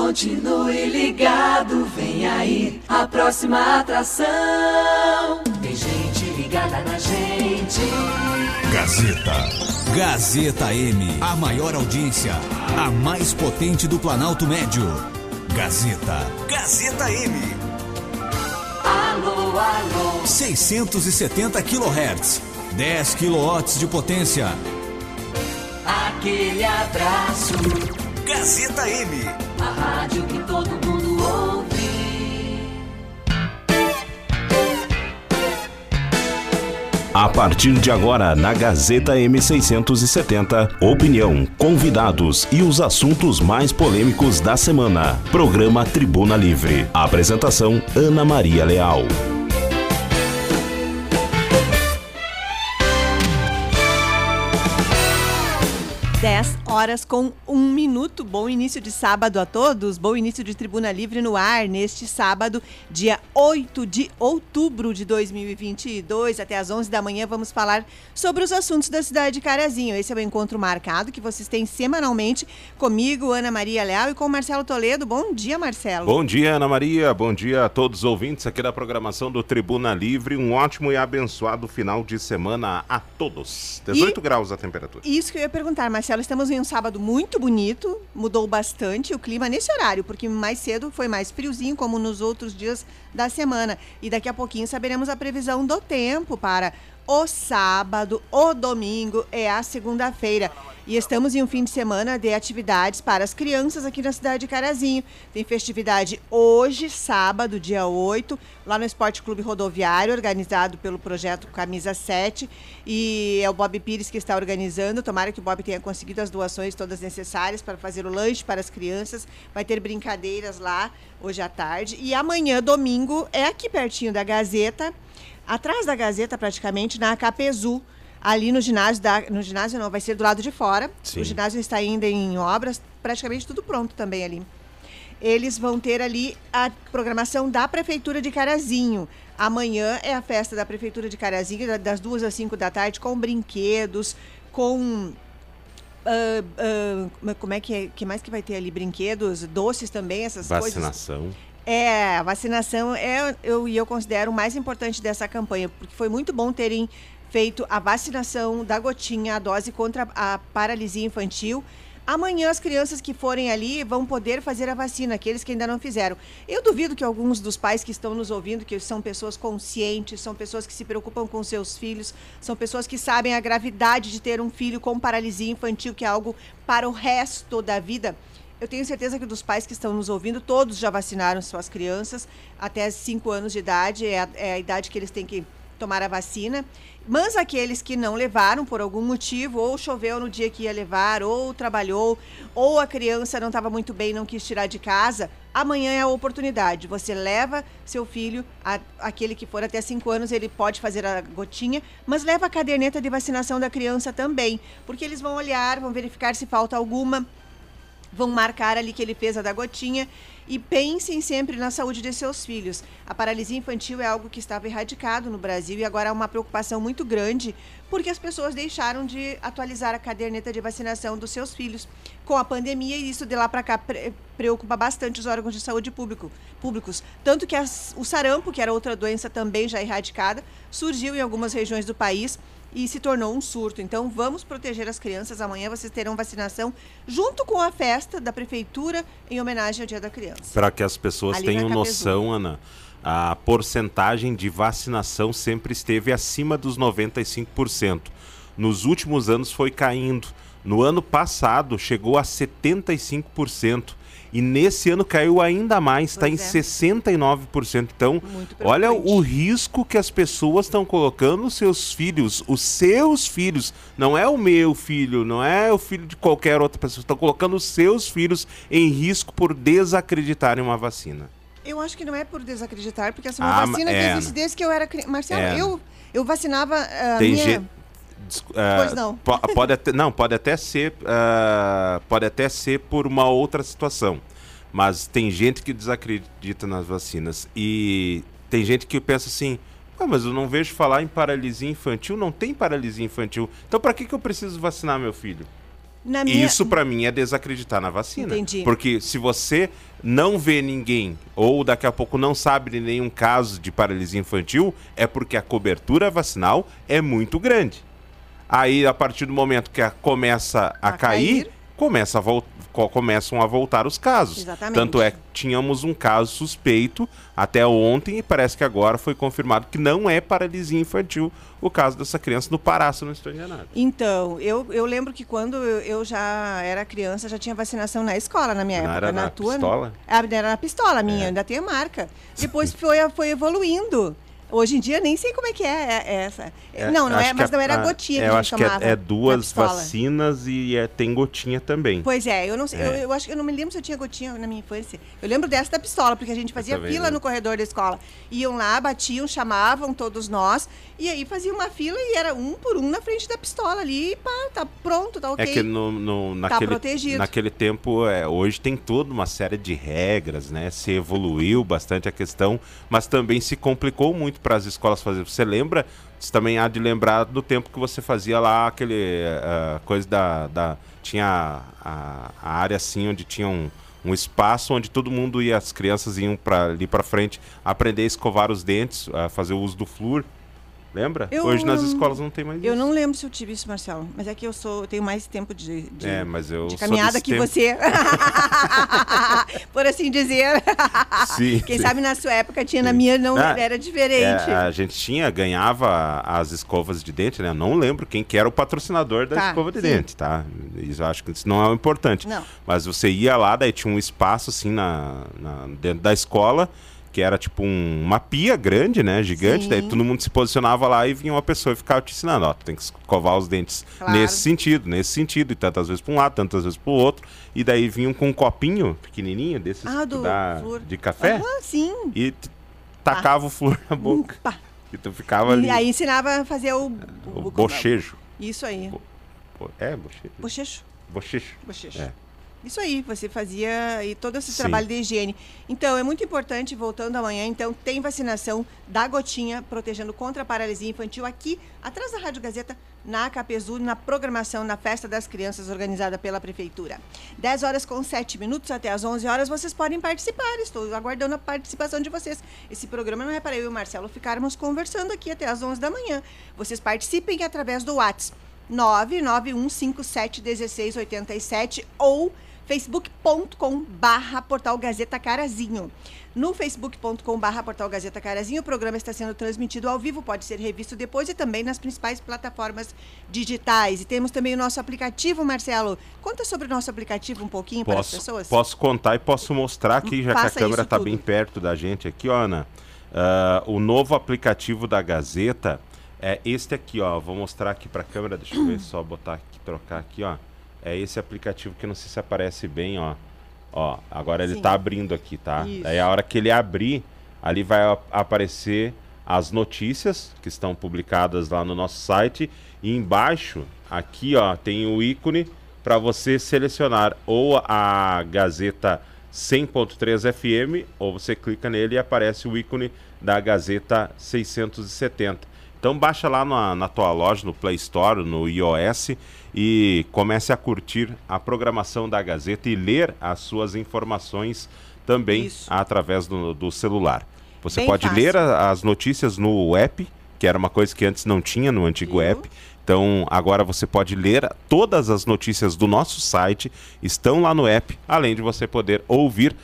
Continue ligado, vem aí a próxima atração. Tem gente ligada na gente. Gazeta. Gazeta M. A maior audiência. A mais potente do Planalto Médio. Gazeta. Gazeta M. Alô, alô. 670 kHz. 10 kW de potência. Aquele abraço. Gazeta M. A rádio que todo mundo ouve. A partir de agora, na Gazeta M670, opinião, convidados e os assuntos mais polêmicos da semana. Programa Tribuna Livre. Apresentação: Ana Maria Leal. 10 horas com um minuto. Bom início de sábado a todos. Bom início de Tribuna Livre no ar neste sábado, dia 8 de outubro de 2022. Até às 11 da manhã vamos falar sobre os assuntos da cidade de Carazinho. Esse é o encontro marcado que vocês têm semanalmente comigo, Ana Maria Leal, e com Marcelo Toledo. Bom dia, Marcelo. Bom dia, Ana Maria. Bom dia a todos os ouvintes aqui da programação do Tribuna Livre. Um ótimo e abençoado final de semana a todos. 18 E- graus a temperatura. Isso que eu ia perguntar, Marcelo. Estamos em um sábado muito bonito, mudou bastante o clima nesse horário, porque mais cedo foi mais friozinho, como nos outros dias da semana. E daqui a pouquinho saberemos a previsão do tempo para o sábado, o domingo e a segunda-feira. E estamos em um fim de semana de atividades para as crianças aqui na cidade de Carazinho. Tem festividade hoje, sábado, dia 8, lá no Esporte Clube Rodoviário, organizado pelo projeto Camisa 7. E é o Bob Pires que está organizando. Tomara que o Bob tenha conseguido as doações todas necessárias para fazer o lanche para as crianças. Vai ter brincadeiras lá hoje à tarde. E amanhã, domingo, é aqui pertinho da Gazeta, atrás da Gazeta praticamente, na Acapezu. Ali no ginásio, da, no ginásio não, vai ser do lado de fora. Sim. O ginásio está ainda em obras, praticamente tudo pronto também ali. Eles vão ter ali a programação da Prefeitura de Carazinho. Amanhã é a festa da Prefeitura de Carazinho, da- das duas às cinco da tarde, com brinquedos, com. ah, ah, como é que é? que mais que vai ter ali? Brinquedos, doces também, essas coisas. Vacinação. É, a vacinação é eu e eu considero o mais importante dessa campanha, porque foi muito bom terem feito a vacinação da gotinha, a dose contra a paralisia infantil. Amanhã as crianças que forem ali vão poder fazer a vacina, aqueles que ainda não fizeram. Eu duvido que alguns dos pais que estão nos ouvindo, que são pessoas conscientes, são pessoas que se preocupam com seus filhos, são pessoas que sabem a gravidade de ter um filho com paralisia infantil, que é algo para o resto da vida. Eu tenho certeza que dos pais que estão nos ouvindo, todos já vacinaram suas crianças até 5 anos de idade, é a, é a idade que eles têm que tomar a vacina. Mas aqueles que não levaram por algum motivo, ou choveu no dia que ia levar, ou trabalhou, ou a criança não estava muito bem não quis tirar de casa, amanhã é a oportunidade. Você leva seu filho, a- aquele que for até 5 anos, ele pode fazer a gotinha, mas leva a caderneta de vacinação da criança também, porque eles vão olhar, vão verificar se falta alguma vão marcar ali que ele fez a da gotinha e pensem sempre na saúde de seus filhos. A paralisia infantil é algo que estava erradicado no Brasil e agora há uma preocupação muito grande porque as pessoas deixaram de atualizar a caderneta de vacinação dos seus filhos com a pandemia e isso de lá para cá pre- preocupa bastante os órgãos de saúde público, públicos. Tanto que as- o sarampo, que era outra doença também já erradicada, surgiu em algumas regiões do país e se tornou um surto. Então, vamos proteger as crianças. Amanhã vocês terão vacinação junto com a festa da prefeitura em homenagem ao Dia da Criança. Para que as pessoas Ali tenham noção, Ana, a porcentagem de vacinação sempre esteve acima dos 95%. Nos últimos anos foi caindo. No ano passado chegou a 75%. E nesse ano caiu ainda mais, está em é. 69%. Então, olha o risco que as pessoas estão colocando os seus filhos, os seus filhos, não é o meu filho, não é o filho de qualquer outra pessoa, estão colocando os seus filhos em risco por desacreditarem uma vacina. Eu acho que não é por desacreditar, porque essa é uma Ah, vacina é, que existe desde que eu era criança. Marcelo, É. eu, eu vacinava a Tem minha... gente. Ah, Pois não. po- pode até, não, pode até ser. ah, pode até ser por uma outra situação. Mas tem gente que desacredita nas vacinas. E tem gente que pensa assim. "Ah, mas eu não vejo falar em paralisia infantil, não tem paralisia infantil. Então para que, que eu preciso vacinar meu filho? Minha- Isso pra mim é desacreditar na vacina. Entendi. Porque se você não vê ninguém ou daqui a pouco não sabe de nenhum caso de paralisia infantil, é porque a cobertura vacinal é muito grande. Aí a partir do momento que a- começa a, A cair, cair. começa a começam a voltar os casos. Exatamente. Tanto é que tínhamos um caso suspeito até ontem e parece que agora foi confirmado que não é paralisia infantil o caso dessa criança no Pará, se não estou enganado. Então, eu, eu lembro que quando eu, eu já era criança, já tinha vacinação na escola, na minha Não época. era na tua, pistola? Ah, era na pistola minha, É. ainda tem a marca. Depois foi, foi evoluindo. Hoje em dia nem sei como é que é, é- é essa. não, não acho é, que mas a- não era a- gotinha que é, a Eu gente acho que é- é, duas vacinas e é- tem gotinha também. Pois é, eu não sei, eu, É. eu acho que eu não me lembro se eu tinha gotinha na minha infância. Eu lembro dessa da pistola, porque a gente fazia fila não. no corredor da escola. Iam lá, batiam, chamavam todos nós, e aí fazia uma fila e era um por um na frente da pistola ali, e pá, tá pronto, tá ok. É que no, no- naquele, protegido. naquele tempo, é, hoje tem toda uma série de regras, né? Se evoluiu bastante a questão, mas também se complicou muito para as escolas fazer. Você lembra? Você também há de lembrar do tempo que você fazia lá aquele ah, coisa da, da tinha a, a área assim onde tinha um, um espaço onde todo mundo ia, as crianças iam para ali para frente aprender a escovar os dentes, a fazer o uso do flúor. Lembra? Eu- Hoje nas escolas não tem mais Eu isso. não lembro se eu tive isso, Marcelo, mas é que eu sou, eu tenho mais tempo de, de, É, mas eu de caminhada que tempo. você. Por assim dizer. Sim, Quem sim. sabe na sua época tinha, na minha não Ah, era diferente. É, a gente tinha, ganhava as escovas de dente, né? Eu não lembro quem que era o patrocinador da Tá, escova de sim. dente, tá? Isso eu acho que isso não é o importante. Não. Mas você ia lá, daí tinha um espaço assim na, na- dentro da escola, que era tipo um- uma pia grande, né? Gigante, daí Sim. todo mundo se posicionava lá e vinha uma pessoa e ficava te ensinando, ó, tu tem que escovar os dentes Claro. nesse sentido, nesse sentido, e tantas vezes para um lado, tantas vezes para o outro, e daí vinham com um copinho pequenininho desses Ah, do flúor. de café Aham, sim. e tacava o flúor na boca. Pá. E tu ficava ali. E aí ensinava a fazer o, o bochejo. Isso aí. Bo- É, bochejo. Bochecho. Bochecho. Bochecho. É. Isso aí, você fazia e todo esse Sim. trabalho de higiene. Então, é muito importante, voltando amanhã, então, tem vacinação da gotinha, protegendo contra a paralisia infantil aqui, atrás da Rádio Gazeta, na Capezu, na programação, na Festa das Crianças, organizada pela Prefeitura. 10 horas com 7 minutos, até às 11 horas, vocês podem participar. Estou aguardando a participação de vocês. Esse programa não é para eu e o Marcelo ficarmos conversando aqui até às 11 da manhã. Vocês participem através do WhatsApp 991571687 ou facebook.com barra portal Gazeta Carazinho. No facebook.com barra portal Gazeta Carazinho, o programa está sendo transmitido ao vivo, pode ser revisto depois e também nas principais plataformas digitais. E temos também o nosso aplicativo, Marcelo. Conta sobre o nosso aplicativo um pouquinho para as Posso, pessoas. posso contar e posso mostrar aqui, já que Faça a câmera está bem perto da gente aqui, ó, Ana. Ah, o novo aplicativo da Gazeta é este aqui, ó. Vou mostrar aqui para a câmera, deixa eu ver, só botar aqui, trocar aqui, ó. É esse aplicativo que não sei se aparece bem, ó. Ó, agora ele Sim. tá abrindo aqui, tá? Isso. Daí a hora que ele abrir, ali vai aparecer as notícias que estão publicadas lá no nosso site e embaixo, aqui, ó, tem o ícone para você selecionar ou a Gazeta 100.3 FM ou você clica nele e aparece o ícone da Gazeta 670. Então baixa lá na, na tua loja, no Play Store, no iOS e comece a curtir a programação da Gazeta e ler as suas informações também Isso. através do, do celular. Você Bem pode fácil. ler a- as notícias no app, que era uma coisa que antes não tinha no antigo app. Então agora você pode ler todas as notícias do nosso site, estão lá no app, além de você poder ouvir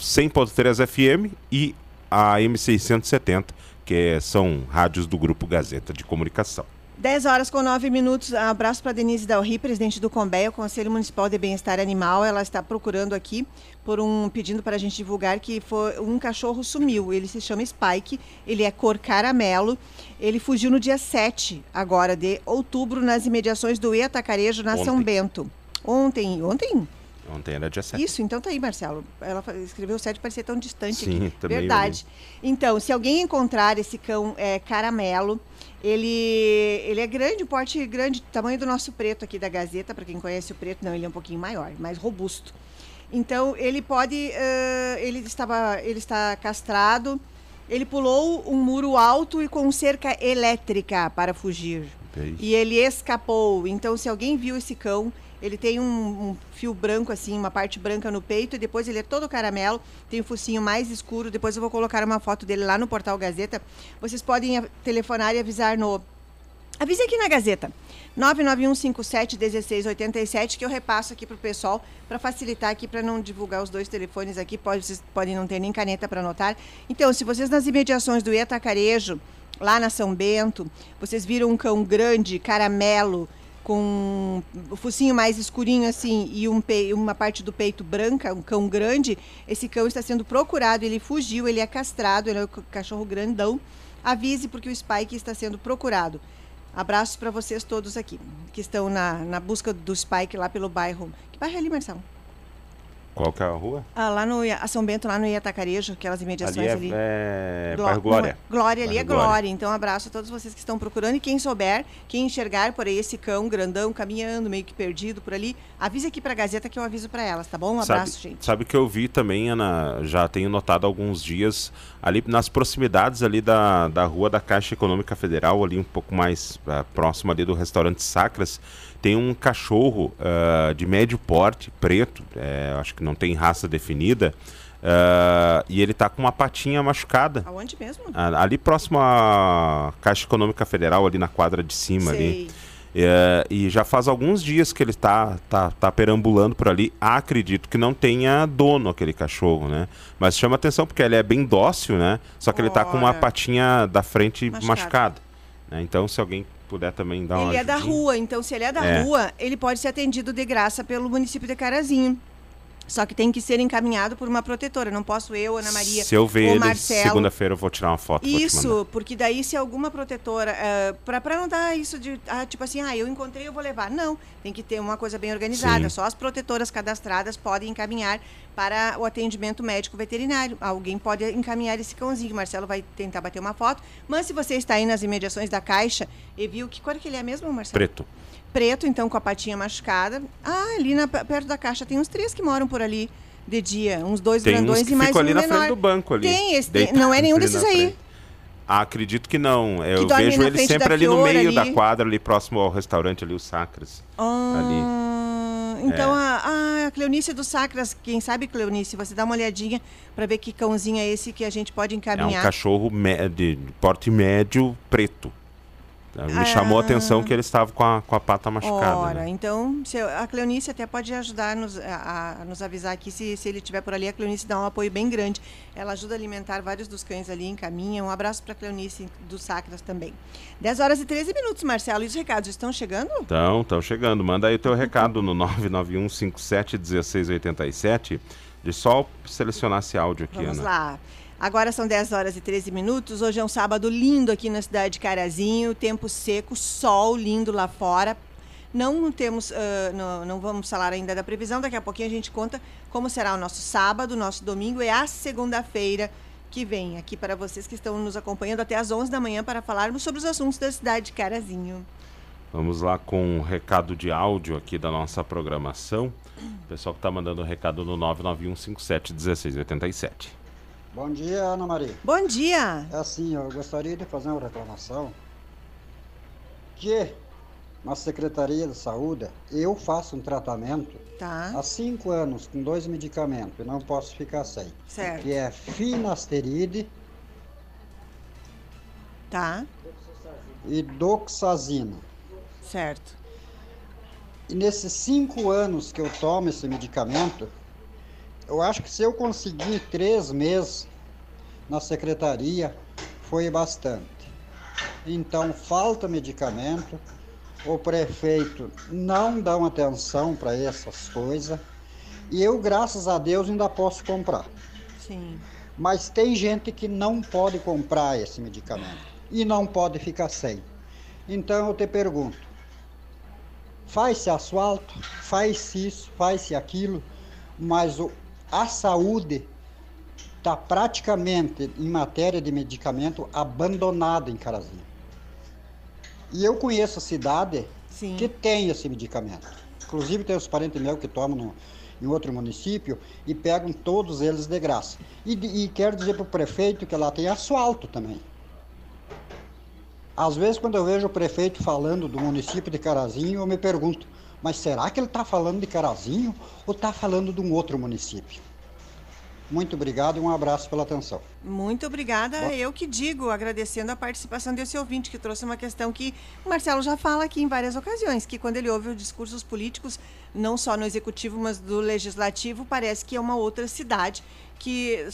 100.3 FM e a M670, que são rádios do Grupo Gazeta de Comunicação. 10 horas com 9 minutos. Abraço para Denise Dalri, presidente do Combeia, Conselho Municipal de Bem-Estar Animal. Ela está procurando aqui por um pedindo para a gente divulgar que foi um cachorro sumiu. Ele se chama Spike, ele é cor caramelo. Ele fugiu no dia 7 agora de outubro nas imediações do Etacarejo na São Ontem. Bento. Ontem, ontem? Ontem era dia 7. Isso, então tá aí, Marcelo. Ela escreveu 7 parecia tão distante Sim, aqui. também Verdade. Então, se alguém encontrar esse cão é, caramelo, ele, ele é grande, porte grande, tamanho do nosso preto aqui da Gazeta, para quem conhece o preto, não, ele é um pouquinho maior, mais robusto. Então, ele pode, eh, ele estava, ele está castrado, ele pulou um muro alto e com cerca elétrica para fugir. É isso. E ele escapou. Então, se alguém viu esse cão, Ele tem um, um, fio branco, assim, uma parte branca no peito, e depois ele é todo caramelo, tem um focinho mais escuro. Depois eu vou colocar uma foto dele lá no portal Gazeta. Vocês podem telefonar e avisar no. Avise aqui na Gazeta. 991571687, que eu repasso aqui para o pessoal, para facilitar aqui, para não divulgar os dois telefones aqui, pode, vocês podem não ter nem caneta para anotar. Então, se vocês nas imediações do Etacarejo, lá na São Bento, vocês viram um cão grande, caramelo, com o focinho mais escurinho assim e um uma parte do peito branca, um cão grande, esse cão está sendo procurado, ele fugiu, ele é castrado, ele é um cachorro grandão. Avise porque o Spike está sendo procurado. Abraços para vocês todos aqui, que estão na, na busca do Spike lá pelo bairro. Que bairro é ali, Marcelo? Qual que é a rua? Ah, lá no a São Bento, lá no Iatacarejo, aquelas imediações ali. É, ali. É... Gló Glória. Glória, ali é Glória. Glória. Então, abraço a todos vocês que estão procurando. E quem souber, quem enxergar por aí esse cão grandão caminhando, meio que perdido por ali, avise aqui para a Gazeta que eu aviso para elas, tá bom? Um abraço, sabe, gente. Sabe que eu vi também, Ana, já tenho notado alguns dias, ali nas proximidades ali da, da rua da Caixa Econômica Federal, ali um pouco mais uh, próximo ali do restaurante Sacras, tem um cachorro uh, de médio porte, preto, é, acho que não tem raça definida, uh, e ele está com uma patinha machucada. Aonde mesmo? Ali próximo à Caixa Econômica Federal, ali na quadra de cima. Sei. ali. É, e já faz alguns dias que ele está tá, tá perambulando por ali. Acredito que não tenha dono aquele cachorro, né? Mas chama atenção porque ele é bem dócil, né? Só que Ora. ele está com uma patinha da frente machucada. machucada né? Então, se alguém puder também dar uma Ele é da rua, então se ele é da é. rua, ele pode ser atendido de graça pelo município de Carazinho. Só que tem que ser encaminhado por uma protetora. Não posso eu, Ana Maria. Se eu ver ele segunda-feira, eu vou tirar uma foto. Isso, porque daí se alguma protetora. Uh, eh, para não dar isso de. Uh, tipo assim, ah, eu encontrei, eu vou levar. Não, tem que ter uma coisa bem organizada. Sim. Só as protetoras cadastradas podem encaminhar para o atendimento médico veterinário. Alguém pode encaminhar esse cãozinho. Marcelo vai tentar bater uma foto. Mas se você está aí nas imediações da caixa e viu que cor que ele é mesmo, Marcelo? Preto preto, então com a patinha machucada. Ah, ali na, perto da caixa tem uns três que moram por ali de dia, uns dois tem grandões uns e mais um ali menor. na frente do banco ali. Tem, esse, tem, não é nenhum desses aí. Ah, acredito que não. Eu que vejo ele sempre ali no meio ali. da quadra, ali próximo ao restaurante ali, o Sacras. Ah, ali. Então, é. a, a Cleonice do Sacras, quem sabe, Cleonice, você dá uma olhadinha para ver que cãozinho é esse que a gente pode encaminhar. É um cachorro de porte médio preto. Me ah, chamou a atenção que ele estava com a, com a pata machucada. Ora, né? então a Cleonice até pode ajudar nos, a, a, nos avisar aqui se, se ele estiver por ali. A Cleonice dá um apoio bem grande. Ela ajuda a alimentar vários dos cães ali, encaminha. Um abraço para a Cleonice do Sacras também. 10 horas e 13 minutos, Marcelo. E os recados estão chegando? Estão, estão chegando. Manda aí o teu recado no 991 57 1687. De só selecionar esse áudio aqui, Vamos Ana. lá. Agora são 10 horas e 13 minutos. Hoje é um sábado lindo aqui na cidade de Carazinho, tempo seco, sol lindo lá fora. Não temos, uh, não, não, vamos falar ainda da previsão, daqui a pouquinho a gente conta como será o nosso sábado, nosso domingo e a segunda-feira que vem aqui para vocês que estão nos acompanhando até às 11 da manhã para falarmos sobre os assuntos da cidade de Carazinho. Vamos lá com um recado de áudio aqui da nossa programação. O pessoal que está mandando um recado no 99157 1687. Bom dia, Ana Maria. Bom dia. É assim, eu gostaria de fazer uma reclamação que na Secretaria de Saúde eu faço um tratamento tá. há cinco anos com dois medicamentos e não posso ficar sem. Certo. Que é finasteride tá. e doxazina. Certo. E nesses cinco anos que eu tomo esse medicamento, eu acho que se eu conseguir três meses na secretaria, foi bastante. Então, falta medicamento, o prefeito não dá atenção para essas coisas, e eu, graças a Deus, ainda posso comprar. Sim. Mas tem gente que não pode comprar esse medicamento e não pode ficar sem. Então eu te pergunto: faz-se asfalto, faz-se isso, faz-se aquilo, mas o, a saúde está praticamente, em matéria de medicamento, abandonada em Carazinho. E eu conheço a cidade Sim. que tem esse medicamento. Inclusive tem os parentes meus que tomam no, em outro município e pegam todos eles de graça. E, e quero dizer para o prefeito que lá tem asfalto também. Às vezes, quando eu vejo o prefeito falando do município de Carazinho, eu me pergunto Mas será que ele está falando de Carazinho ou está falando de um outro município? Muito obrigado e um abraço pela atenção. Muito obrigada. Bom. Eu que digo, agradecendo a participação desse ouvinte que trouxe uma questão que o Marcelo já fala aqui em várias ocasiões, que quando ele ouve os discursos políticos, não só no executivo, mas do legislativo, parece que é uma outra cidade que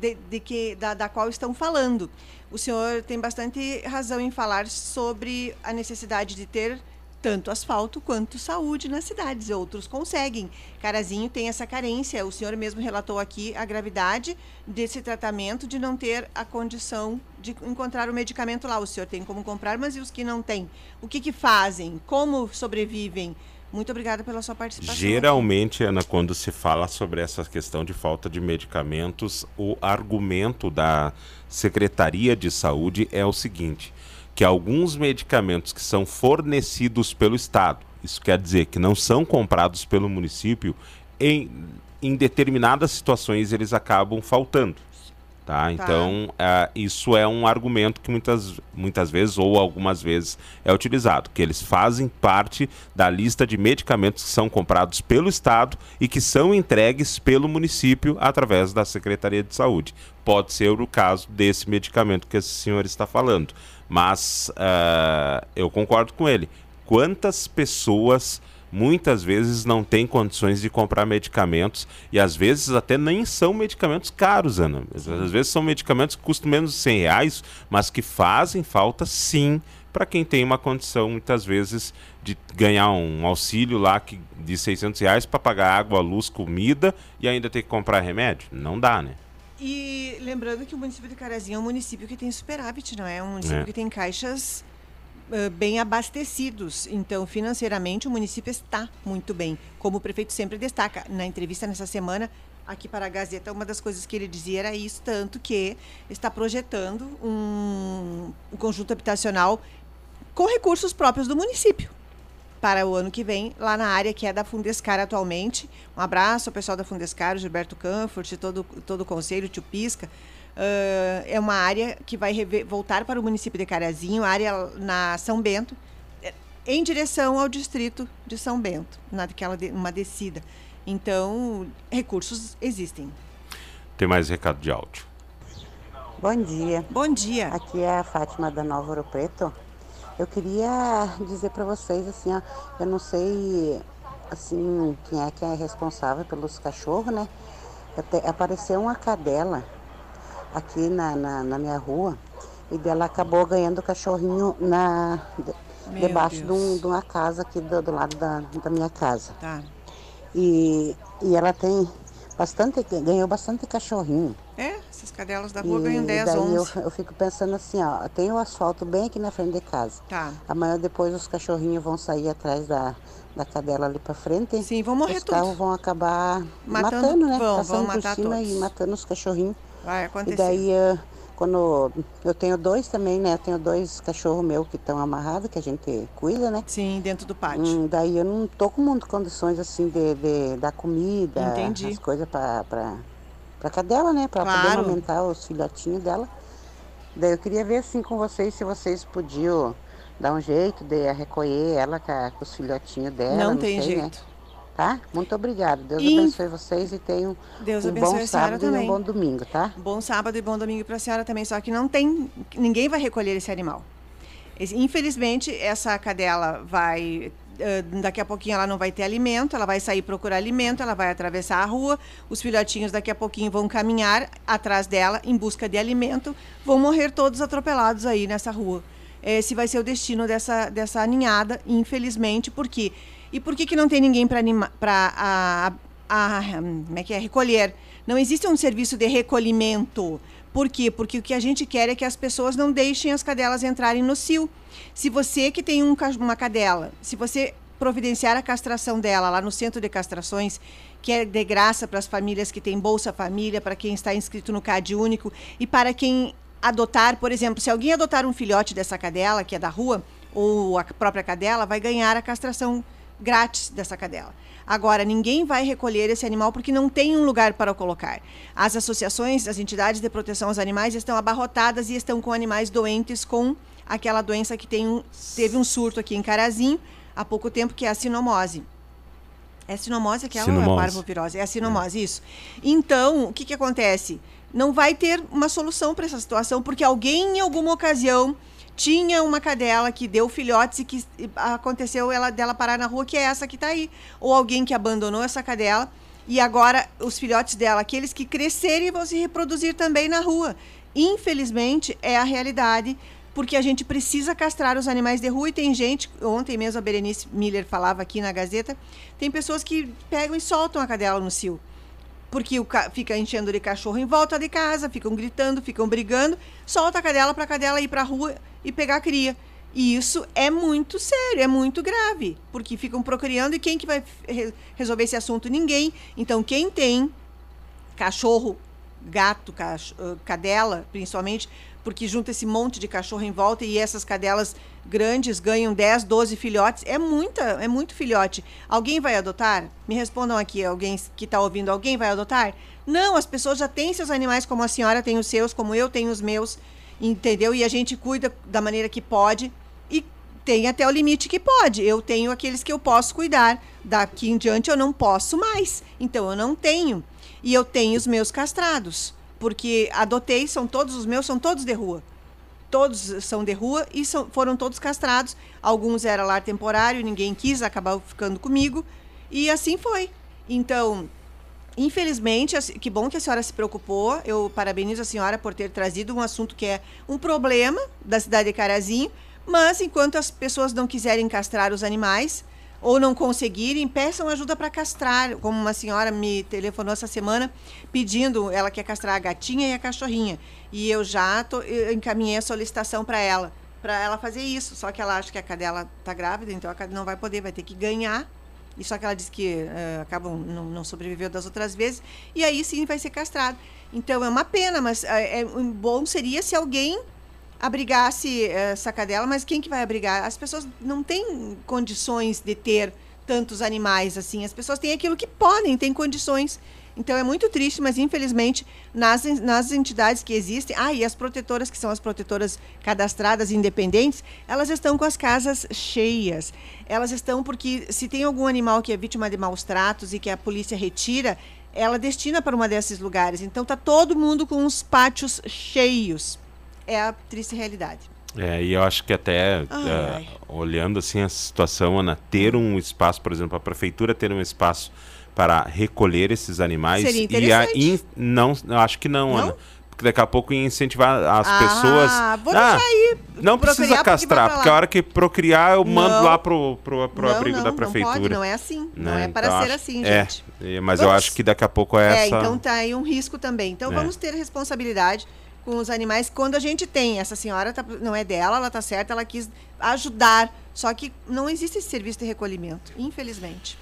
de, de que da, da qual estão falando. O senhor tem bastante razão em falar sobre a necessidade de ter tanto asfalto quanto saúde nas cidades. Outros conseguem. Carazinho tem essa carência. O senhor mesmo relatou aqui a gravidade desse tratamento de não ter a condição de encontrar o medicamento lá. O senhor tem como comprar, mas e os que não têm? O que, que fazem? Como sobrevivem? Muito obrigada pela sua participação. Geralmente, Ana, quando se fala sobre essa questão de falta de medicamentos, o argumento da Secretaria de Saúde é o seguinte: que alguns medicamentos que são fornecidos pelo Estado, isso quer dizer que não são comprados pelo município, em, em determinadas situações eles acabam faltando. Tá? Então, uh, isso é um argumento que muitas, muitas vezes, ou algumas vezes, é utilizado, que eles fazem parte da lista de medicamentos que são comprados pelo Estado e que são entregues pelo município através da Secretaria de Saúde. Pode ser o caso desse medicamento que esse senhor está falando. Mas uh, eu concordo com ele. Quantas pessoas muitas vezes não têm condições de comprar medicamentos e às vezes até nem são medicamentos caros, Ana. Às vezes são medicamentos que custam menos de 100 reais, mas que fazem falta sim para quem tem uma condição muitas vezes de ganhar um auxílio lá que, de 600 reais para pagar água, luz, comida e ainda ter que comprar remédio. Não dá, né? E lembrando que o município de Carazinho é um município que tem superávit, não é? É um município É. que tem caixas uh, bem abastecidos. Então, financeiramente, o município está muito bem. Como o prefeito sempre destaca. Na entrevista nessa semana, aqui para a Gazeta, uma das coisas que ele dizia era isso, tanto que está projetando um, um conjunto habitacional com recursos próprios do município para o ano que vem, lá na área que é da Fundescar atualmente. Um abraço ao pessoal da Fundescar, o Gilberto Canfort, e todo, todo o conselho, o Tio Pisca. Ah, é uma área que vai reve- voltar para o município de Carazinho, área na São Bento, em direção ao distrito de São Bento, naquela de, uma descida. Então, recursos existem. Tem mais recado de áudio. Bom dia. Bom dia. Aqui é a Fátima da Nova Ouro Preto. Eu queria dizer para vocês assim, ó, eu não sei assim quem é que é responsável pelos cachorros, né? Te- apareceu uma cadela aqui na, na, na minha rua e dela acabou ganhando o cachorrinho na de- debaixo de, um- de uma casa aqui do, do lado da, da minha casa. Tá. E, e ela tem bastante, ganhou bastante cachorrinho. É, essas cadelas da rua E ganham 10, daí 11. eu, eu fico pensando assim, ó, tem o asfalto bem aqui na frente de casa. Tá. Amanhã depois os cachorrinhos vão sair atrás da, da cadela ali pra frente. Sim, vão morrer Os carros vão acabar Matando- matando, né? vão, Passando vão por matar cima todos. e matando os cachorrinhos. Vai E acontecer. daí, eh, quando eu tenho dois também, né? Eu tenho dois cachorros meus que estão amarrados, que a gente cuida, né? Sim, dentro do pátio. Hum, daí eu não tô com muitas condições assim de, de dar comida, Entendi. as coisas pra, pra cadela, né? Poder Claro. amamentar os filhotinhos dela. Daí eu queria ver assim com vocês se vocês podiam dar um jeito de recolher ela com, os filhotinhos dela. Não Não, tem sei, né? jeito. Tá? Muito obrigada. Deus In- abençoe vocês e tenham Deus um bom sábado também. e um bom domingo, tá? Bom sábado e bom domingo para a senhora também, só que não tem. Ninguém vai recolher esse animal. Infelizmente, essa cadela vai. Daqui a pouquinho ela não vai ter alimento, ela vai sair procurar alimento, ela vai atravessar a rua, os filhotinhos daqui a pouquinho vão caminhar atrás dela em busca de alimento, vão morrer todos atropelados aí nessa rua. Esse vai ser o destino dessa, dessa ninhada, infelizmente, por quê? E por que, que não tem ninguém para a, a, como é que é? recolher? Não existe um serviço de recolhimento. Por quê? Porque o que a gente quer é que as pessoas não deixem as cadelas entrarem no cio. Se você que tem um uma cadela, se você providenciar a castração dela lá no centro de castrações, que é de graça para as famílias que têm Bolsa Família, para quem está inscrito no CAD único e para quem adotar, por exemplo, se alguém adotar um filhote dessa cadela, que é da rua, ou a própria cadela, vai ganhar a castração grátis dessa cadela. Agora, ninguém vai recolher esse animal porque não tem um lugar para o colocar. As associações, as entidades de proteção aos animais estão abarrotadas e estão com animais doentes com aquela doença que tem um- teve um surto aqui em Carazinho. há pouco tempo, que é a sinomose. É sinomose aquela Sinomose. ou é parvovirose? É a sinomose, isso. Então, o que, que acontece? Não vai ter uma solução para essa situação, porque alguém, em alguma ocasião, tinha uma cadela que deu filhotes e que aconteceu ela dela parar na rua, que é essa que está aí. Ou alguém que abandonou essa cadela e agora os filhotes dela, aqueles que crescerem, vão se reproduzir também na rua. Infelizmente, é a realidade, porque a gente precisa castrar os animais de rua e tem gente, ontem mesmo a Berenice Miller falava aqui na Gazeta, tem pessoas que pegam e soltam a cadela no cio. Porque o ca- fica enchendo de cachorro em volta de casa, ficam gritando, ficam brigando, solta a cadela para a cadela ir para a rua e pegar a cria. E isso é muito sério, é muito grave, porque ficam procriando e quem que vai re- resolver esse assunto? Ninguém. Então, quem tem cachorro, gato, ah, cadela, principalmente, porque junta esse monte de cachorro em volta e essas cadelas grandes ganham 10, 12 filhotes, é muita, é muito filhote. Alguém vai adotar? Me respondam aqui, alguém que está ouvindo, alguém vai adotar? Não, as pessoas já têm seus animais como a senhora tem os seus, como eu tenho os meus, entendeu? E a gente cuida da maneira que pode e tem até o limite que pode. Eu tenho aqueles que eu posso cuidar. Daqui em diante eu não posso mais. Então eu não tenho. E eu tenho os meus castrados, porque adotei, são todos os meus, são todos de rua. Todos são de rua e são, foram todos castrados. Alguns era lar temporário, ninguém quis, acabou ficando comigo. E assim foi. Então, Infelizmente, assim, que bom que a senhora se preocupou. Eu parabenizo a senhora por ter trazido um assunto que é um problema da cidade de Carazinho. Mas enquanto as pessoas não quiserem castrar os animais ou não conseguirem, peçam ajuda para castrar. Como uma senhora me telefonou essa semana pedindo, ela quer castrar a gatinha e a cachorrinha. E eu já tô, eu encaminhei a solicitação para ela, para ela fazer isso. Só que ela acha que a cadela está grávida, então a cadela não vai poder, vai ter que ganhar e só que ela disse que eh, acabam não, não sobreviveu das outras vezes. E aí sim vai ser castrado. Então é uma pena, mas eh, é, um bom seria se alguém abrigasse eh, essa cadela, mas quem que vai abrigar? As pessoas não têm condições de ter tantos animais assim. As pessoas têm aquilo que podem, têm condições. Então é muito triste, mas infelizmente nas, nas entidades que existem, ah, e as protetoras, que são as protetoras cadastradas independentes, elas estão com as casas cheias. Elas estão porque se tem algum animal que é vítima de maus tratos e que a polícia retira, ela destina para uma desses lugares. Então tá todo mundo com os pátios cheios. É a triste realidade. É, e eu acho que até Ai, eh, ai. olhando assim a situação, Ana, ter um espaço, por exemplo, a prefeitura ter um espaço para recolher esses animais Seria e a interessante. in- não, eu acho que não, Não? Ana. Porque daqui a pouco ia incentivar as Ah, pessoas. vou deixar aí Não precisa castrar, porque a hora que procriar eu mando Não. lá pro, pro, pro não, abrigo não, da não prefeitura. pode, não é assim. Não né? é para Então, ser acho- assim, é, gente. é, mas eu Vamos- acho que daqui a pouco é É, essa. então tá aí um risco também. Então É. vamos ter responsabilidade com os animais quando a gente tem. Essa senhora tá- não é dela, ela tá certa, ela quis ajudar. Só que não existe esse serviço de recolhimento, infelizmente.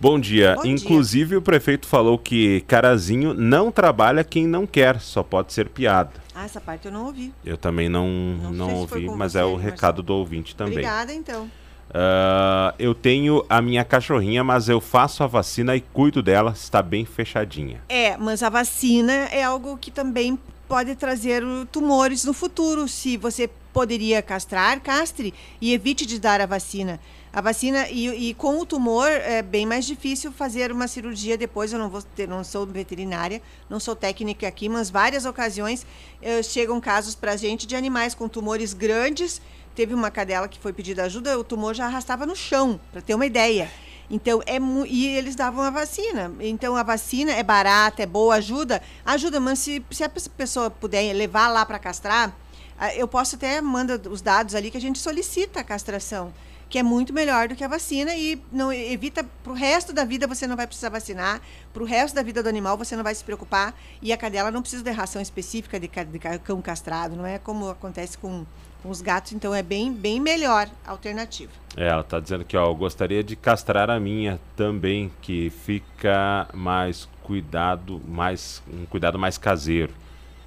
Bom dia. Bom dia. Inclusive, o prefeito falou que Carazinho não trabalha quem não quer, só pode ser piada. Ah, essa parte eu não ouvi. Eu também não, Não não, ouvi, mas você, é o Marcelo. recado do ouvinte também. Obrigada, então. Ah, eu tenho a minha cachorrinha, mas eu faço a vacina e cuido dela, está bem fechadinha. É, mas a vacina é algo que também pode trazer tumores no futuro. Se você poderia castrar, castre e evite de dar a vacina. A vacina e, e com o tumor é bem mais difícil fazer uma cirurgia depois. Eu não vou ter, não sou veterinária, não sou técnica aqui, mas várias ocasiões eh, chegam casos para a gente de animais com tumores grandes. Teve uma cadela que foi pedir ajuda, o tumor já arrastava no chão, para ter uma ideia. Então, é e eles davam a vacina. Então, a vacina é barata, é boa, ajuda. Ajuda, mas se, se a pe- pessoa puder levar lá para castrar, ah, eu posso até mandar os dados ali que a gente solicita a castração, que é muito melhor do que a vacina e não evita para o resto da vida você não vai precisar vacinar, para o resto da vida do animal você não vai se preocupar e a cadela não precisa de ração específica de, de cão castrado, não é como acontece com, com os gatos, então é bem, bem melhor a alternativa. É, ela tá dizendo que ó, eu gostaria de castrar a minha também, que fica mais cuidado, mais um cuidado mais caseiro.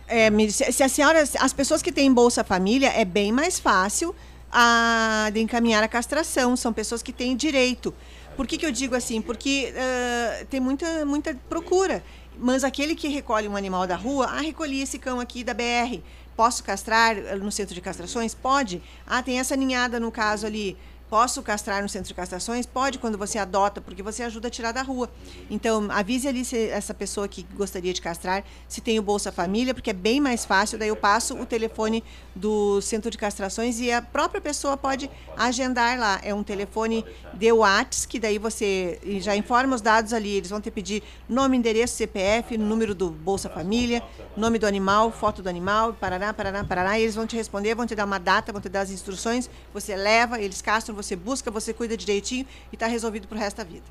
É, se, a senhora, as pessoas que têm Bolsa Família, é bem mais fácil a, de encaminhar a castração. São pessoas que têm direito. Por que, que eu digo assim? Porque ah, tem muita, muita procura. Mas aquele que recolhe um animal da rua, ah, recolhi esse cão aqui da BR. Posso castrar eh, no centro de castrações? Pode. Ah, tem essa ninhada no caso ali. Posso castrar no centro de castrações? Pode quando você adota, porque você ajuda a tirar da rua. Então, avise ali se essa pessoa que gostaria de castrar, se tem o Bolsa Família, porque é bem mais fácil. Daí eu passo o telefone do centro de castrações e a própria pessoa pode agendar lá. É um telefone de Whats, que daí você já informa os dados ali. Eles vão te pedir nome, endereço, CPF, número do Bolsa Família, nome do animal, foto do animal, parará, parará, parará. E eles vão te responder, vão te dar uma data, vão te dar as instruções. Você leva, eles castram você busca, você cuida direitinho e está resolvido para o resto da vida.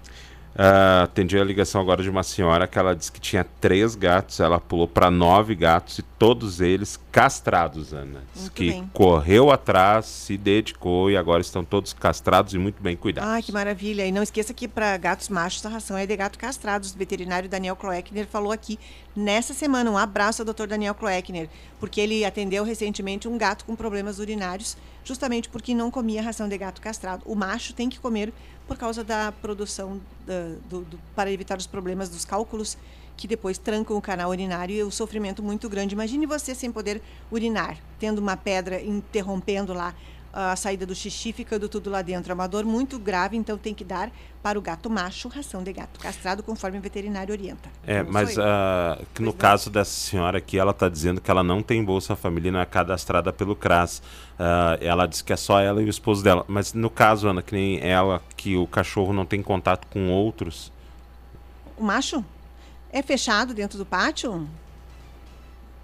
Uh, atendi a ligação agora de uma senhora que ela disse que tinha três gatos, ela pulou para nove gatos e todos eles castrados, Ana. Diz que bem. correu atrás, se dedicou e agora estão todos castrados e muito bem cuidados. Ah, que maravilha. E não esqueça que para gatos machos a ração é de gato castrados. O veterinário Daniel Kloeckner falou aqui nessa semana. Um abraço ao Dr. Daniel Kloeckner, porque ele atendeu recentemente um gato com problemas urinários, justamente porque não comia ração de gato castrado. O macho tem que comer por causa da produção da, do, do, para evitar os problemas dos cálculos que depois trancam o canal urinário e o sofrimento muito grande. Imagine você sem poder urinar, tendo uma pedra interrompendo lá a saída do xixi, ficando tudo lá dentro. É uma dor muito grave, então tem que dar para o gato macho ração de gato castrado, conforme o veterinário orienta. É, não mas uh, no caso dessa senhora aqui, ela está dizendo que ela não tem Bolsa Família, não é cadastrada pelo CRAS. Uh, ela diz que é só ela e o esposo dela. Mas no caso, Ana, que nem ela, que o cachorro não tem contato com outros. O macho? É fechado dentro do pátio?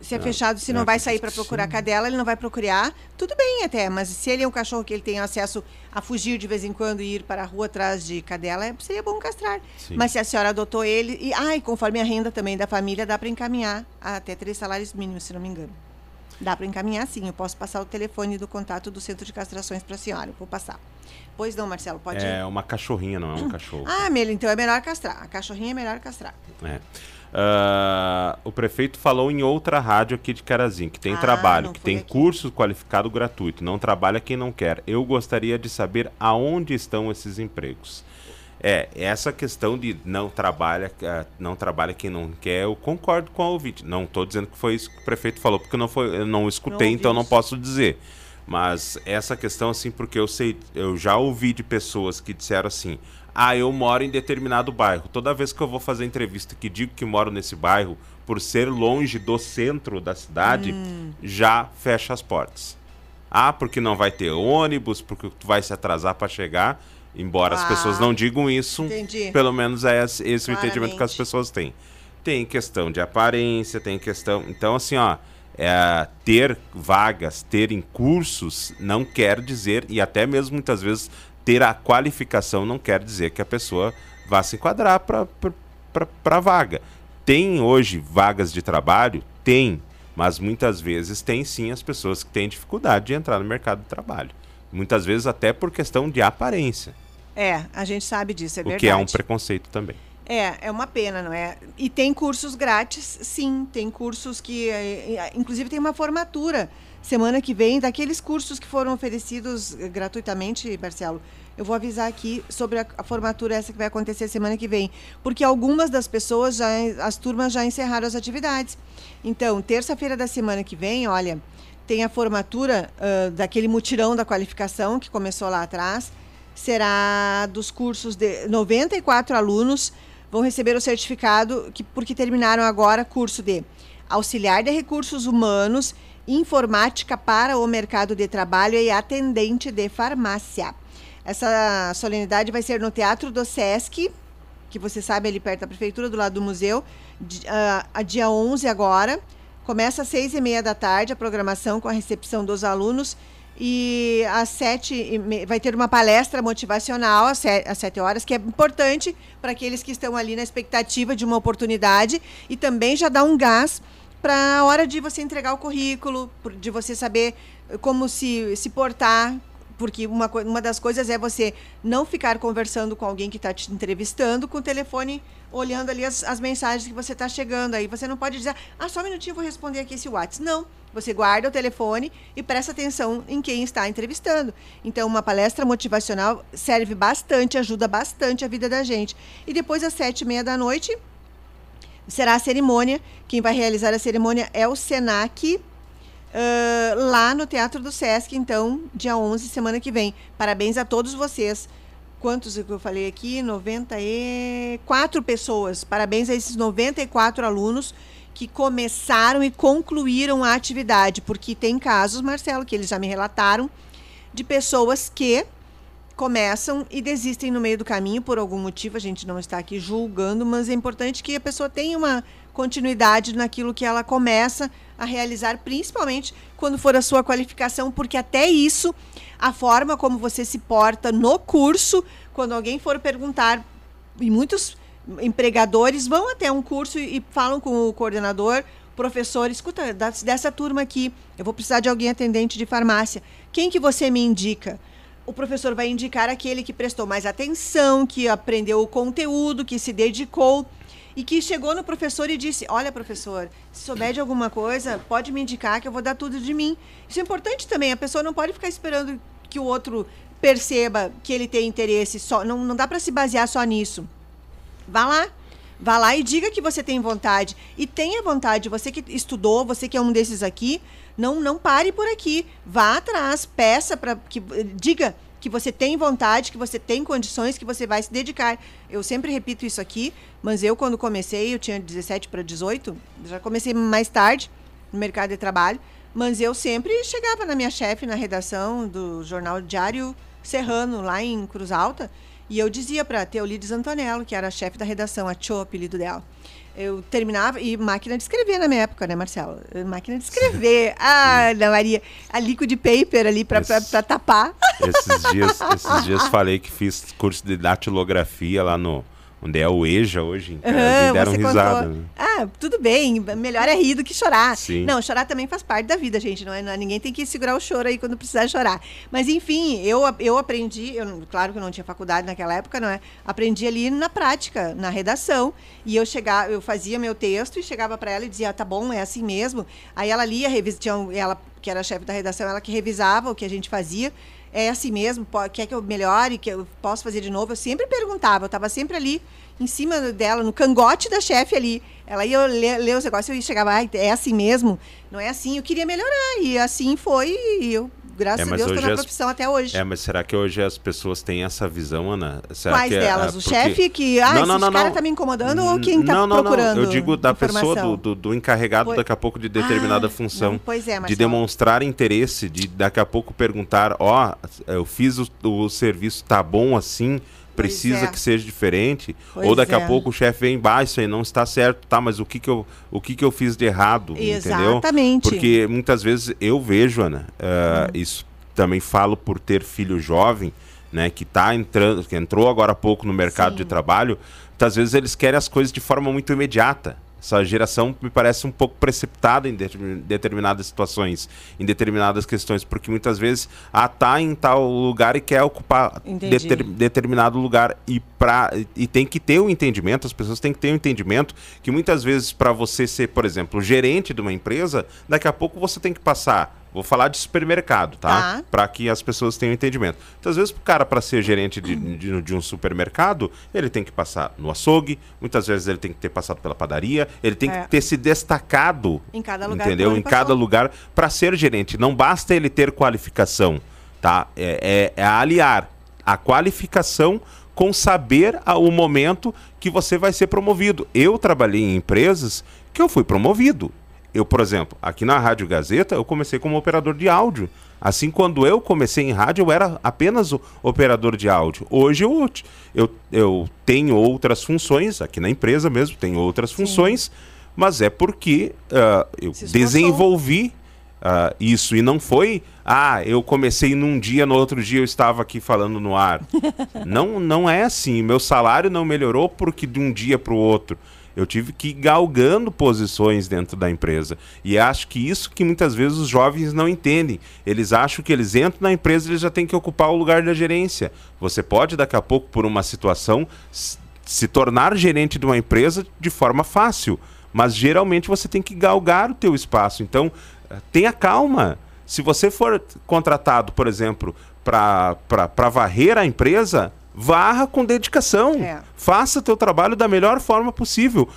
se é não, fechado, se não, não vai sair para procurar a cadela, ele não vai procurar, tudo bem até, mas se ele é um cachorro que ele tem acesso a fugir de vez em quando e ir para a rua atrás de cadela, seria bom castrar. Sim. Mas se a senhora adotou ele, e ai, conforme a renda também da família, dá para encaminhar até três salários mínimos, se não me engano. Dá para encaminhar sim, eu posso passar o telefone do contato do centro de castrações para a senhora, vou passar. Pois não, Marcelo, pode É ir? uma cachorrinha, não é um cachorro. Ah, Melo, então é melhor castrar. A cachorrinha é melhor castrar. É. Uh, o prefeito falou em outra rádio aqui de Carazinho, que tem ah, trabalho, que tem aqui. curso qualificado gratuito, não trabalha quem não quer. Eu gostaria de saber aonde estão esses empregos. É, essa questão de não trabalha, uh, não trabalha quem não quer, eu concordo com a ouvinte. Não estou dizendo que foi isso que o prefeito falou, porque eu não, foi, eu não escutei, não então não posso dizer. Mas essa questão, assim, porque eu sei, eu já ouvi de pessoas que disseram assim: ah, eu moro em determinado bairro. Toda vez que eu vou fazer entrevista que digo que moro nesse bairro, por ser longe do centro da cidade, hum. já fecha as portas. Ah, porque não vai ter ônibus, porque tu vai se atrasar para chegar. Embora ah, as pessoas não digam isso, entendi. pelo menos é esse, esse o entendimento que as pessoas têm. Tem questão de aparência, tem questão. Então, assim, ó, é, ter vagas, ter em cursos, não quer dizer, e até mesmo muitas vezes ter a qualificação não quer dizer que a pessoa vá se enquadrar para a vaga. Tem hoje vagas de trabalho? Tem, mas muitas vezes tem sim as pessoas que têm dificuldade de entrar no mercado de trabalho. Muitas vezes até por questão de aparência. É, a gente sabe disso, é o verdade. O que é um preconceito também. É, é uma pena, não é? E tem cursos grátis, sim. Tem cursos que, eh, eh, inclusive, tem uma formatura semana que vem daqueles cursos que foram oferecidos gratuitamente, Marcelo. Eu vou avisar aqui sobre a, a, formatura essa que vai acontecer semana que vem, porque algumas das pessoas já, as turmas já encerraram as atividades. Então, terça-feira da semana que vem, olha, tem a formatura uh, daquele mutirão da qualificação que começou lá atrás. Será dos cursos de 94 alunos vão receber o certificado que, porque terminaram agora curso de auxiliar de recursos humanos, informática para o mercado de trabalho e atendente de farmácia. Essa solenidade vai ser no Teatro do Sesc, que você sabe ali perto da prefeitura, do lado do museu, uh, a dia 11 agora. Começa às seis e meia da tarde a programação com a recepção dos alunos e às sete vai ter uma palestra motivacional às sete horas, que é importante para aqueles que estão ali na expectativa de uma oportunidade. E também já dá um gás para a hora de você entregar o currículo, de você saber como se, se portar, porque uma, uma das coisas é você não ficar conversando com alguém que está te entrevistando com o telefone olhando ali as, as mensagens que você está chegando. Aí você não pode dizer, ah, só um minutinho, vou responder aqui esse WhatsApp. Não. Você guarda o telefone e presta atenção em quem está entrevistando. Então, uma palestra motivacional serve bastante, ajuda bastante a vida da gente. E depois, às sete e meia da noite, será a cerimônia. Quem vai realizar a cerimônia é o SENAC uh, lá no Teatro do Sesc, então, dia 11, semana que vem. Parabéns a todos vocês. Quantos eu falei aqui? 94 pessoas. Parabéns a esses 94 alunos que começaram e concluíram a atividade, porque tem casos, Marcelo, que eles já me relataram, de pessoas que começam e desistem no meio do caminho por algum motivo. A gente não está aqui julgando, mas é importante que a pessoa tenha uma continuidade naquilo que ela começa a realizar, principalmente quando for a sua qualificação, porque até isso, a forma como você se porta no curso, quando alguém for perguntar, e muitos empregadores vão até um curso e falam com o coordenador, professor, escuta, dessa turma aqui, eu vou precisar de alguém atendente de farmácia. Quem que você me indica? O professor vai indicar aquele que prestou mais atenção, que aprendeu o conteúdo, que se dedicou e que chegou no professor e disse: Olha, professor, se souber de alguma coisa, pode me indicar que eu vou dar tudo de mim. Isso é importante também. A pessoa não pode ficar esperando que o outro perceba que ele tem interesse só. Não, não dá para se basear só nisso. Vá lá. Vá lá e diga que você tem vontade. E tenha vontade. Você que estudou, você que é um desses aqui, não, não pare por aqui. Vá atrás, peça para que. Diga que você tem vontade, que você tem condições, que você vai se dedicar. Eu sempre repito isso aqui, mas eu, quando comecei, eu tinha 17 para 18, já comecei mais tarde no mercado de trabalho, mas eu sempre chegava na minha chefe na redação do jornal Diário Serrano, lá em Cruz Alta, e eu dizia para Teolides Antonello, que era a chefe da redação, a Tio, apelido dela eu terminava, e máquina de escrever na minha época, né, Marcelo? Máquina de escrever. ah, Ana Maria, a liquid paper ali para tapar. Esses dias, esses dias falei que fiz curso de datilografia lá no, onde é o EJA hoje, uhum, me deram risada. Né? Ah, tudo bem, melhor é rir do que chorar. Sim. Não, chorar também faz parte da vida, gente, não é, não é, ninguém tem que segurar o choro aí quando precisar chorar. Mas enfim, eu, eu aprendi, eu, claro que eu não tinha faculdade naquela época, não é? Aprendi ali na prática, na redação, e eu chegava, eu fazia meu texto e chegava para ela e dizia, ah, tá bom, é assim mesmo. Aí ela lia, revistia, ela que era chefe da redação, ela que revisava o que a gente fazia é assim mesmo? Quer que eu melhore? Que eu posso fazer de novo? Eu sempre perguntava, eu estava sempre ali em cima dela, no cangote da chefe ali. Ela ia ler, ler os negócios e chegava, ah, é assim mesmo? Não é assim? Eu queria melhorar. E assim foi, e eu graças é, a Deus, estou na profissão até hoje. É, mas será que hoje as pessoas têm essa visão, Ana? Será Quais é, delas? É, o chefe que, ah, não, não, não, cara está me incomodando ou quem está procurando Não, eu digo da pessoa, do, do, do encarregado pois... daqui a pouco de determinada ah, função. Não, pois é, De demonstrar interesse, de daqui a pouco perguntar, ó, oh, eu fiz o, o serviço, tá bom assim? Precisa é. que seja diferente. Pois ou daqui é. a pouco o chefe vem embaixo e não está certo, tá? Mas o que que eu, o que que eu fiz de errado, Exatamente. entendeu? Porque muitas vezes eu vejo, Ana, uh, isso também falo por ter filho jovem, né, que tá entrando, que entrou agora há pouco no mercado Sim. de trabalho, muitas vezes eles querem as coisas de forma muito imediata. Essa geração me parece um pouco precipitada em de determinadas situações, em determinadas questões, porque muitas vezes ah, tá em tal lugar e quer ocupar deter determinado lugar e pra, e tem que ter o um entendimento, as pessoas têm que ter o um entendimento que muitas vezes para você ser, por exemplo, gerente de uma empresa, daqui a pouco você tem que passar Vou falar de supermercado, tá? tá. Para que as pessoas tenham entendimento. Muitas vezes, o cara, para ser gerente de, de, de, um supermercado, ele tem que passar no açougue, muitas vezes ele tem que ter passado pela padaria, ele tem é. que ter se destacado. Em cada lugar. Entendeu? Em cada lugar para ser gerente. Não basta ele ter qualificação, tá? É, é, é aliar a qualificação com saber o momento que você vai ser promovido. Eu trabalhei em empresas que eu fui promovido. Eu, por exemplo, aqui na Rádio Gazeta, eu comecei como operador de áudio. Assim, quando eu comecei em rádio, eu era apenas o operador de áudio. Hoje eu, eu, eu tenho outras funções, aqui na empresa mesmo, tenho outras Sim. funções, mas é porque uh, eu desenvolvi uh, isso. E não foi, ah, eu comecei num dia, no outro dia eu estava aqui falando no ar. não, não é assim. Meu salário não melhorou porque de um dia para o outro. Eu tive que ir galgando posições dentro da empresa. E acho que isso que muitas vezes os jovens não entendem. Eles acham que eles entram na empresa e eles já têm que ocupar o lugar da gerência. Você pode, daqui a pouco, por uma situação, se tornar gerente de uma empresa de forma fácil. Mas geralmente você tem que galgar o teu espaço. Então, eh, tenha calma. Se você for contratado, por exemplo, para varrer a empresa, varra com dedicação. É. Faça teu trabalho da melhor forma possível.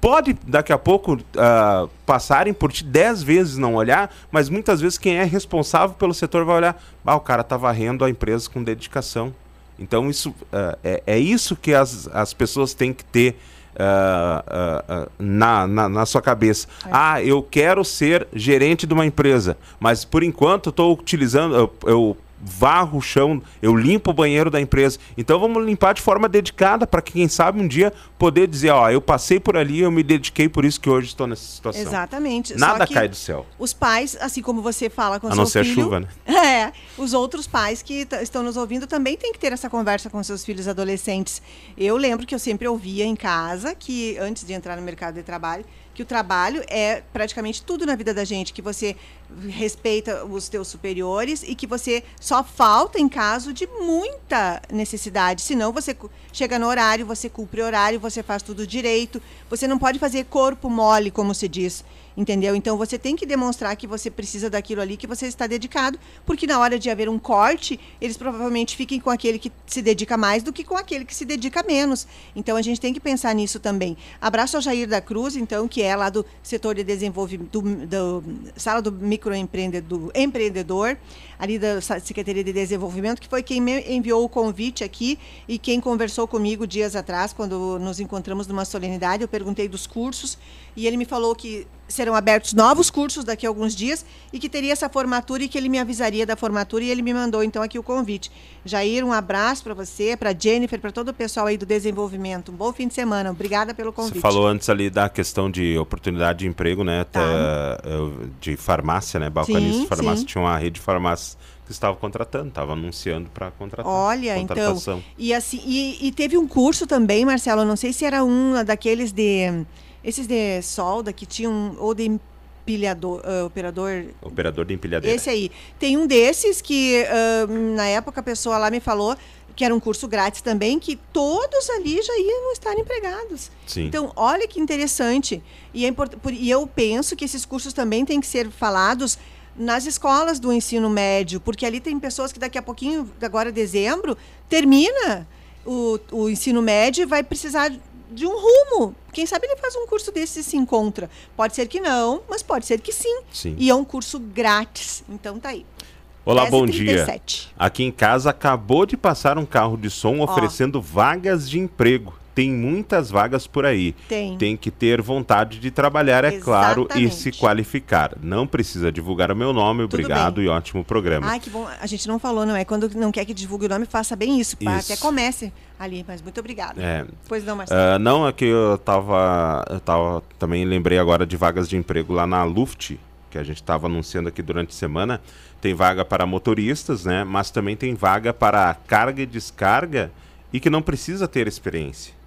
Pode, daqui a pouco, uh, passarem por ti dez vezes não olhar, mas muitas vezes quem é responsável pelo setor vai olhar, ah, o cara está varrendo a empresa com dedicação. Então, isso, uh, é, é, isso que as, as pessoas têm que ter uh, na, na, na, sua cabeça. É. Ah, eu quero ser gerente de uma empresa, mas por enquanto estou utilizando, eu, eu varro o chão, eu limpo o banheiro da empresa. Então vamos limpar de forma dedicada para que quem sabe um dia poder dizer, ó, eu passei por ali, eu me dediquei por isso que hoje estou nessa situação. Exatamente. Nada cai do céu. Os pais, assim como você fala com a seu filho, a não ser chuva, né? É, os outros pais que estão nos ouvindo também têm que ter essa conversa com seus filhos adolescentes. Eu lembro que eu sempre ouvia em casa que antes de entrar no mercado de trabalho que o trabalho é praticamente tudo na vida da gente, que você respeita os teus superiores e que você só falta em caso de muita necessidade. Senão você chega no horário, você cumpre horário, você faz tudo direito. Você não pode fazer corpo mole, como se diz. Entendeu? Então você tem que demonstrar que você precisa daquilo ali, que você está dedicado, porque na hora de haver um corte, eles provavelmente fiquem com aquele que se dedica mais do que com aquele que se dedica menos. Então a gente tem que pensar nisso também. Abraço ao Jair da Cruz, então, que é lá do setor de desenvolvimento, do, do sala do microempreendedor, empreendedor, ali da Secretaria de Desenvolvimento, que foi quem me enviou o convite aqui e quem conversou comigo dias atrás, quando nos encontramos numa solenidade. Eu perguntei dos cursos e ele me falou que serão abertos novos cursos daqui a alguns dias e que teria essa formatura e que ele me avisaria da formatura e ele me mandou então aqui o convite. Jair, um abraço para você, para Jennifer, para todo o pessoal aí do desenvolvimento. Um bom fim de semana. Obrigada pelo convite. Você falou antes ali da questão de oportunidade de emprego, né? Tá. De farmácia, né? Balcanista de farmácia. Sim. Tinha uma rede de farmácias que estava contratando, estava anunciando para contratar. Olha, então. E, assim, e, e teve um curso também, Marcelo, não sei se era um daqueles de esses de solda que tinham, ou de empilhador, uh, operador... Operador de empilhadeira. Esse aí. Tem um desses que, uh, na época, a pessoa lá me falou que era um curso grátis também, que todos ali já iam estar empregados. Sim. Então, olha que interessante. E, é e eu penso que esses cursos também têm que ser falados nas escolas do ensino médio, porque ali tem pessoas que daqui a pouquinho, agora dezembro, termina o, o ensino médio e vai precisar de um rumo. Quem sabe ele faz um curso desse e se encontra. Pode ser que não, mas pode ser que sim. sim. E é um curso grátis. Então tá aí. Olá, bom dia. Aqui em casa acabou de passar um carro de som oferecendo Ó. vagas de emprego tem muitas vagas por aí. Tem. Tem que ter vontade de trabalhar, é Exatamente. claro, e se qualificar. Não precisa divulgar o meu nome, Tudo obrigado bem. e ótimo programa. Ai, que bom. A gente não falou, não é? Quando não quer que divulgue o nome, faça bem isso. isso. Até comece ali, mas muito obrigado. É. Pois não, Marcelo. Uh, não, é que eu tava, eu tava. Também lembrei agora de vagas de emprego lá na Luft, que a gente estava anunciando aqui durante a semana. Tem vaga para motoristas, né? Mas também tem vaga para carga e descarga e que não precisa ter experiência.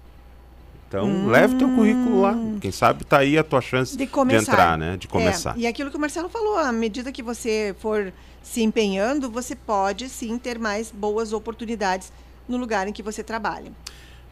Então, hum. leve teu currículo lá. Quem sabe tá aí a tua chance de, de entrar, né? De começar. É, e aquilo que o Marcelo falou, à medida que você for se empenhando, você pode sim ter mais boas oportunidades no lugar em que você trabalha.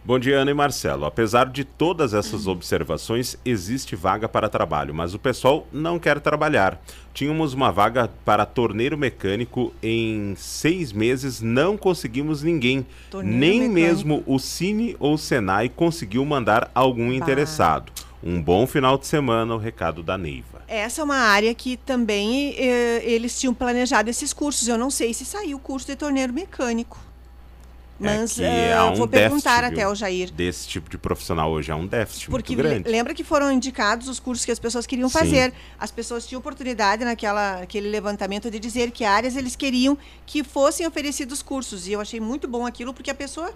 Bom dia, Ana e Marcelo. Apesar de todas essas observações, existe vaga para trabalho, mas o pessoal não quer trabalhar. Tínhamos uma vaga para torneiro mecânico em seis meses, não conseguimos ninguém. Torneiro Nem mecânico. mesmo o Cine ou o Senai conseguiu mandar algum bah. interessado. Um bom final de semana, o recado da Neiva. Essa é uma área que também eh, eles tinham planejado esses cursos. Eu não sei se saiu o curso de torneiro mecânico. Mas é uh, um vou perguntar até ao Jair. Desse tipo de profissional hoje é um déficit Porque muito grande. lembra que foram indicados os cursos que as pessoas queriam Sim. fazer. As pessoas tinham oportunidade naquela aquele levantamento de dizer que áreas eles queriam que fossem oferecidos cursos. E eu achei muito bom aquilo porque a pessoa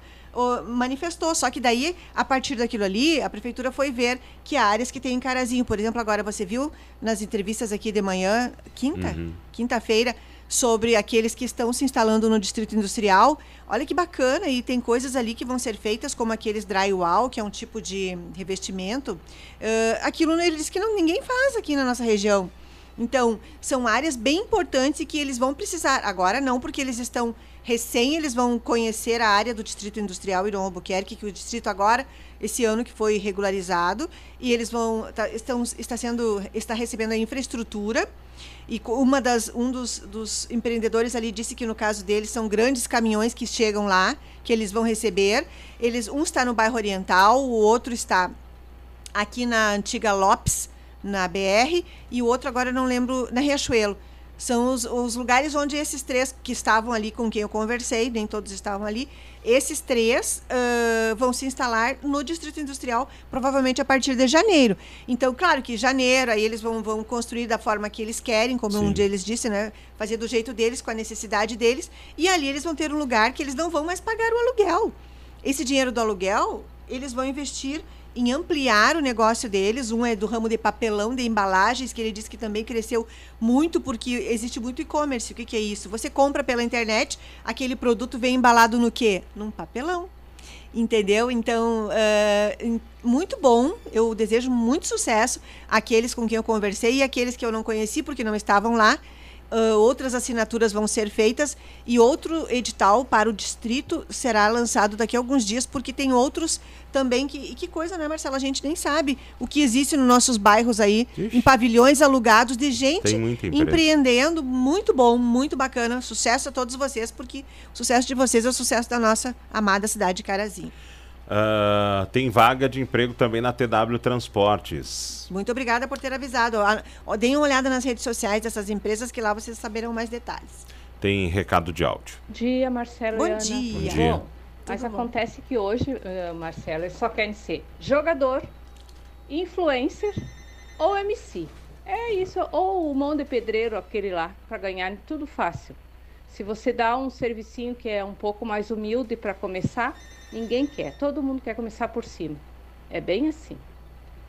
manifestou. Só que daí, a partir daquilo ali, a prefeitura foi ver que áreas que tem carazinho. Por exemplo, agora você viu nas entrevistas aqui de manhã, quinta, uhum. quinta-feira, sobre aqueles que estão se instalando no distrito industrial. Olha que bacana, e tem coisas ali que vão ser feitas, como aqueles drywall, que é um tipo de revestimento. Uh, aquilo ele diz que não, ninguém faz aqui na nossa região. Então, são áreas bem importantes e que eles vão precisar. Agora não, porque eles estão recém, eles vão conhecer a área do Distrito Industrial Irão Albuquerque, que o distrito agora, esse ano que foi regularizado, e eles vão, tá, estão, está sendo, está recebendo a infraestrutura, e uma das, um dos, dos empreendedores ali disse que no caso deles são grandes caminhões que chegam lá, que eles vão receber. Eles, um está no bairro Oriental, o outro está aqui na antiga Lopes, na BR, e o outro agora eu não lembro, na Riachuelo. São os, os lugares onde esses três que estavam ali com quem eu conversei, nem todos estavam ali, esses três uh, vão se instalar no Distrito Industrial, provavelmente a partir de janeiro. Então, claro que janeiro, aí eles vão, vão construir da forma que eles querem, como Sim. um deles disse, né? Fazer do jeito deles, com a necessidade deles. E ali eles vão ter um lugar que eles não vão mais pagar o aluguel. Esse dinheiro do aluguel, eles vão investir em ampliar o negócio deles. Um é do ramo de papelão, de embalagens, que ele disse que também cresceu muito porque existe muito e-commerce. O que, que é isso? Você compra pela internet, aquele produto vem embalado no quê? Num papelão. Entendeu? Então, uh, muito bom. Eu desejo muito sucesso àqueles com quem eu conversei e aqueles que eu não conheci porque não estavam lá uh, outras assinaturas vão ser feitas e outro edital para o distrito será lançado daqui a alguns dias, porque tem outros também que. E que coisa, né, Marcelo? A gente nem sabe o que existe nos nossos bairros aí, Ixi. em pavilhões alugados de gente empreendendo. Muito bom, muito bacana. Sucesso a todos vocês, porque o sucesso de vocês é o sucesso da nossa amada cidade de Carazinho. Uh, tem vaga de emprego também na TW Transportes. Muito obrigada por ter avisado. Deem uma olhada nas redes sociais dessas empresas que lá vocês saberão mais detalhes. Tem recado de áudio. Bom dia, Marcelo. Bom dia. Bom dia. Bom, mas bom. acontece que hoje, uh, Marcelo, eles só querem ser jogador, influencer ou MC. É isso, ou o mão de pedreiro, aquele lá, para ganhar tudo fácil. Se você dá um servicinho que é um pouco mais humilde para começar, Ninguém quer, todo mundo quer começar por cima. É bem assim.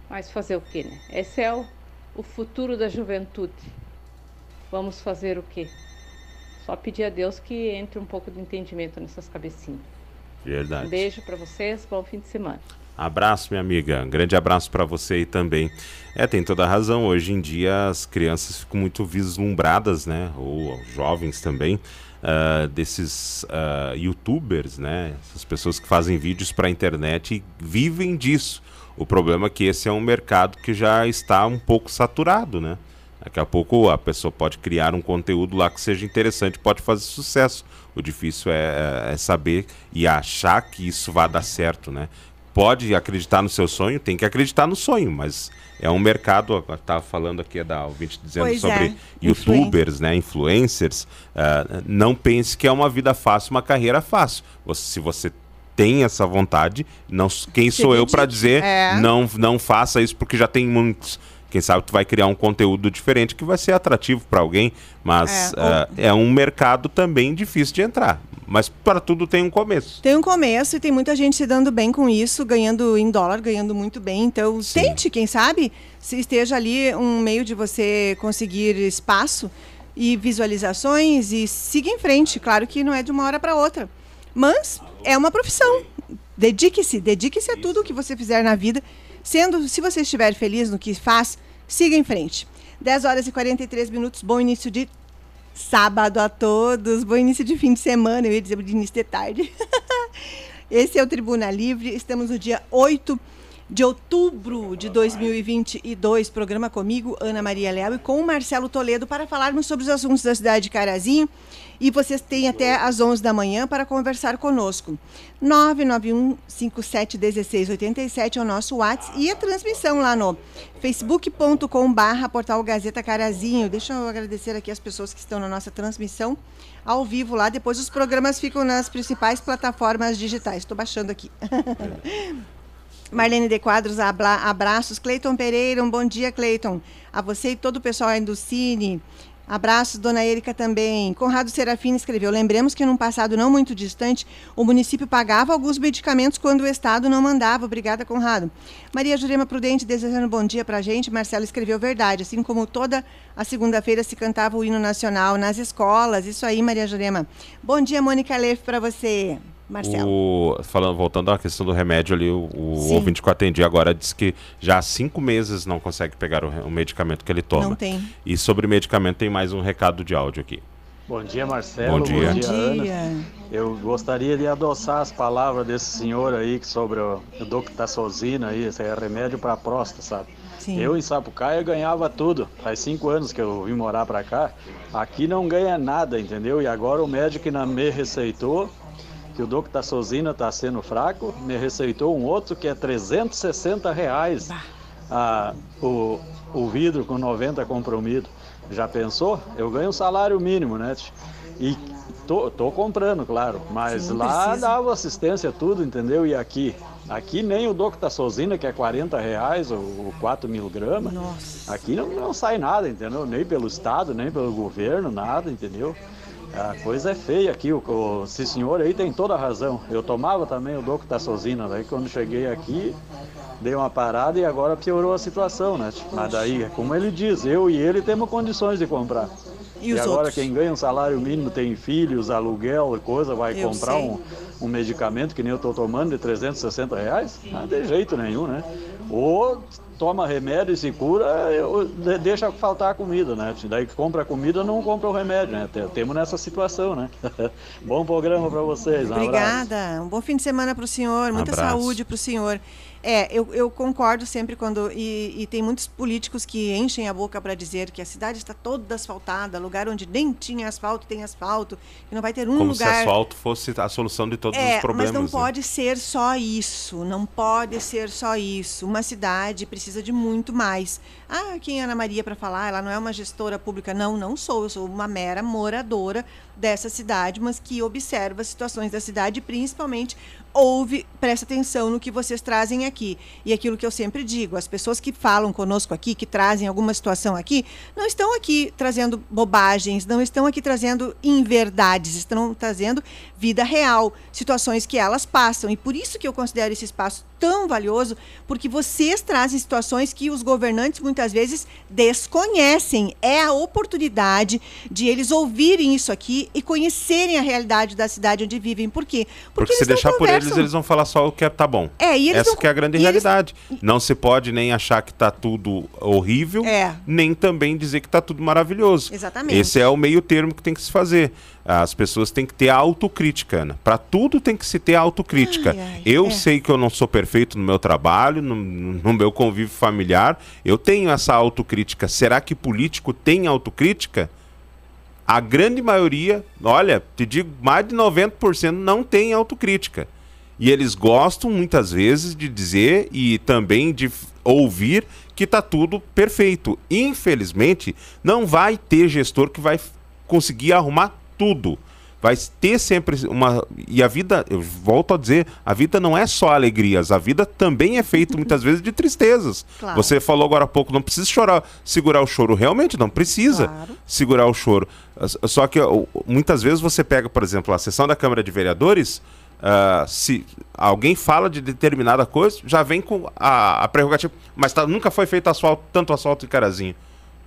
Mas fazer o que, né? Esse é o, o futuro da juventude. Vamos fazer o quê? Só pedir a Deus que entre um pouco de entendimento nessas cabecinhas. Verdade. Um beijo para vocês, bom fim de semana. Abraço, minha amiga. Um grande abraço para você aí também. É, tem toda a razão. Hoje em dia as crianças ficam muito vislumbradas, né? Ou jovens também uh, desses uh, youtubers, né? Essas pessoas que fazem vídeos para a internet e vivem disso. O problema é que esse é um mercado que já está um pouco saturado, né? Daqui a pouco a pessoa pode criar um conteúdo lá que seja interessante, pode fazer sucesso. O difícil é, é, é saber e achar que isso vai dar certo, né? Pode acreditar no seu sonho, tem que acreditar no sonho, mas é um mercado, estava falando aqui da ouvinte dizendo pois sobre é. youtubers, né, influencers, uh, não pense que é uma vida fácil, uma carreira fácil. Você, se você tem essa vontade, não, quem sou eu para dizer é. não, não faça isso porque já tem muitos. Quem sabe tu vai criar um conteúdo diferente que vai ser atrativo para alguém, mas é, uh, é um mercado também difícil de entrar. Mas para tudo tem um começo. Tem um começo e tem muita gente se dando bem com isso, ganhando em dólar, ganhando muito bem. Então, Sim. tente, quem sabe, se esteja ali um meio de você conseguir espaço e visualizações e siga em frente. Claro que não é de uma hora para outra, mas é uma profissão. Dedique-se, dedique-se a tudo o que você fizer na vida. Sendo, se você estiver feliz no que faz, siga em frente. 10 horas e 43 minutos, bom início de Sábado a todos, bom início de fim de semana, eu ia dizer de início de tarde. Esse é o Tribuna Livre, estamos no dia 8 de outubro de 2022. Programa comigo, Ana Maria Léo, e com o Marcelo Toledo para falarmos sobre os assuntos da cidade de Carazinho e vocês têm até às 11 da manhã para conversar conosco. 991-571687 é o nosso WhatsApp e a transmissão lá no facebook.com/barra portal Gazeta Carazinho. Deixa eu agradecer aqui as pessoas que estão na nossa transmissão ao vivo lá. Depois os programas ficam nas principais plataformas digitais. Estou baixando aqui. Marlene de Quadros, abraços. Cleiton Pereira, um bom dia, Cleiton. A você e todo o pessoal aí do Cine. Abraços, dona Erika também. Conrado Serafim escreveu: Lembremos que num passado não muito distante, o município pagava alguns medicamentos quando o Estado não mandava. Obrigada, Conrado. Maria Jurema Prudente desejando bom dia pra gente. Marcelo escreveu verdade. Assim como toda a segunda-feira se cantava o hino nacional nas escolas. Isso aí, Maria Jurema. Bom dia, Mônica Leff, para você. Marcelo. O, falando, voltando à questão do remédio ali, o, o ouvinte que eu atendi agora disse que já há cinco meses não consegue pegar o, o, medicamento que ele toma. Não tem. E sobre medicamento tem mais um recado de áudio aqui. Bom dia, Marcelo. Bom dia, Bom dia, Ana. Eu gostaria de adoçar as palavras desse senhor aí sobre o, o doxazina aí, esse é remédio para próstata, sabe? Sim. Eu em Sapucaia ganhava tudo. Faz cinco anos que eu vim morar para cá. Aqui não ganha nada, entendeu? E agora o médico que me receitou que o Doxazina está sendo fraco, me receitou um outro que é 360 reais. a, o, o vidro com 90 comprimido. Já pensou? Eu ganho um salário mínimo, né? E tô, tô comprando, claro, mas Sim, lá precisa. dava assistência tudo, entendeu? E aqui? Aqui nem o Doctasozina, que é 40 reais, ou 4 mil gramas. Aqui não, não sai nada, entendeu? Nem pelo Estado, nem pelo governo, nada, entendeu? A coisa é feia aqui, o, o, esse senhor aí tem toda a razão. Eu tomava também o Doctasozina, daí quando cheguei aqui, dei uma parada e agora piorou a situação, né? Mas daí, como ele diz, eu e ele temos condições de comprar. E, e agora outros? quem ganha um salário mínimo, tem filhos, aluguel, coisa, vai eu comprar um, um, medicamento que nem eu estou tomando de 360 reais? Não de jeito nenhum, né? Ou toma remédio e se cura, eu, deixa faltar a comida, né? Daí que compra a comida, não compra o remédio, né? Temos nessa situação, né? bom programa para vocês. Um Obrigada. Abraço. Um bom fim de semana para o senhor. Muita saúde para o senhor. É, eu, eu, concordo sempre quando. E, e, tem muitos políticos que enchem a boca para dizer que a cidade está toda asfaltada, lugar onde nem tinha asfalto tem asfalto, que não vai ter um Como lugar. se asfalto fosse a solução de todos é, os problemas. Mas não né? pode ser só isso. Não pode ser só isso. Uma cidade precisa de muito mais. Ah, quem é Ana Maria para falar? Ela não é uma gestora pública. Não, não sou. Eu sou uma mera moradora dessa cidade, mas que observa as situações da cidade, principalmente ouve, presta atenção no que vocês trazem aqui. E aquilo que eu sempre digo, as pessoas que falam conosco aqui, que trazem alguma situação aqui, não estão aqui trazendo bobagens, não estão aqui trazendo inverdades, estão trazendo vida real, situações que elas passam. E por isso que eu considero esse espaço tão valioso, porque vocês trazem situações que os governantes muitas vezes desconhecem. É a oportunidade de eles ouvirem isso aqui e conhecerem a realidade da cidade onde vivem. Por quê? Porque, porque se deixar por eles, eles vão falar só o que é, tá bom. É, e Essa não... que é a grande realidade. Eles... Não se pode nem achar que tá tudo horrível, é. nem também dizer que tá tudo maravilhoso. Exatamente. Esse é o meio termo que tem que se fazer. As pessoas têm que ter autocrítica. Para tudo tem que se ter autocrítica. Ai, ai, eu é. sei que eu não sou perfeito no meu trabalho, no, no, meu convívio familiar. Eu tenho essa autocrítica. Será que político tem autocrítica? A grande maioria, olha, te digo, mais de 90% não tem autocrítica. E eles gostam muitas vezes de dizer e também de ouvir que está tudo perfeito. Infelizmente, não vai ter gestor que vai conseguir arrumar tudo. Vai ter sempre uma. E a vida, eu volto a dizer, a vida não é só alegrias, a vida também é feita muitas vezes de tristezas. Claro. Você falou agora há pouco, não precisa chorar, segurar o choro. Realmente não precisa claro. segurar o choro. Só que muitas vezes você pega, por exemplo, a sessão da Câmara de Vereadores. Uh, se alguém fala de determinada coisa, já vem com a, a prerrogativa. Mas tá, nunca foi feito asfalto, tanto asfalto em Carazinho.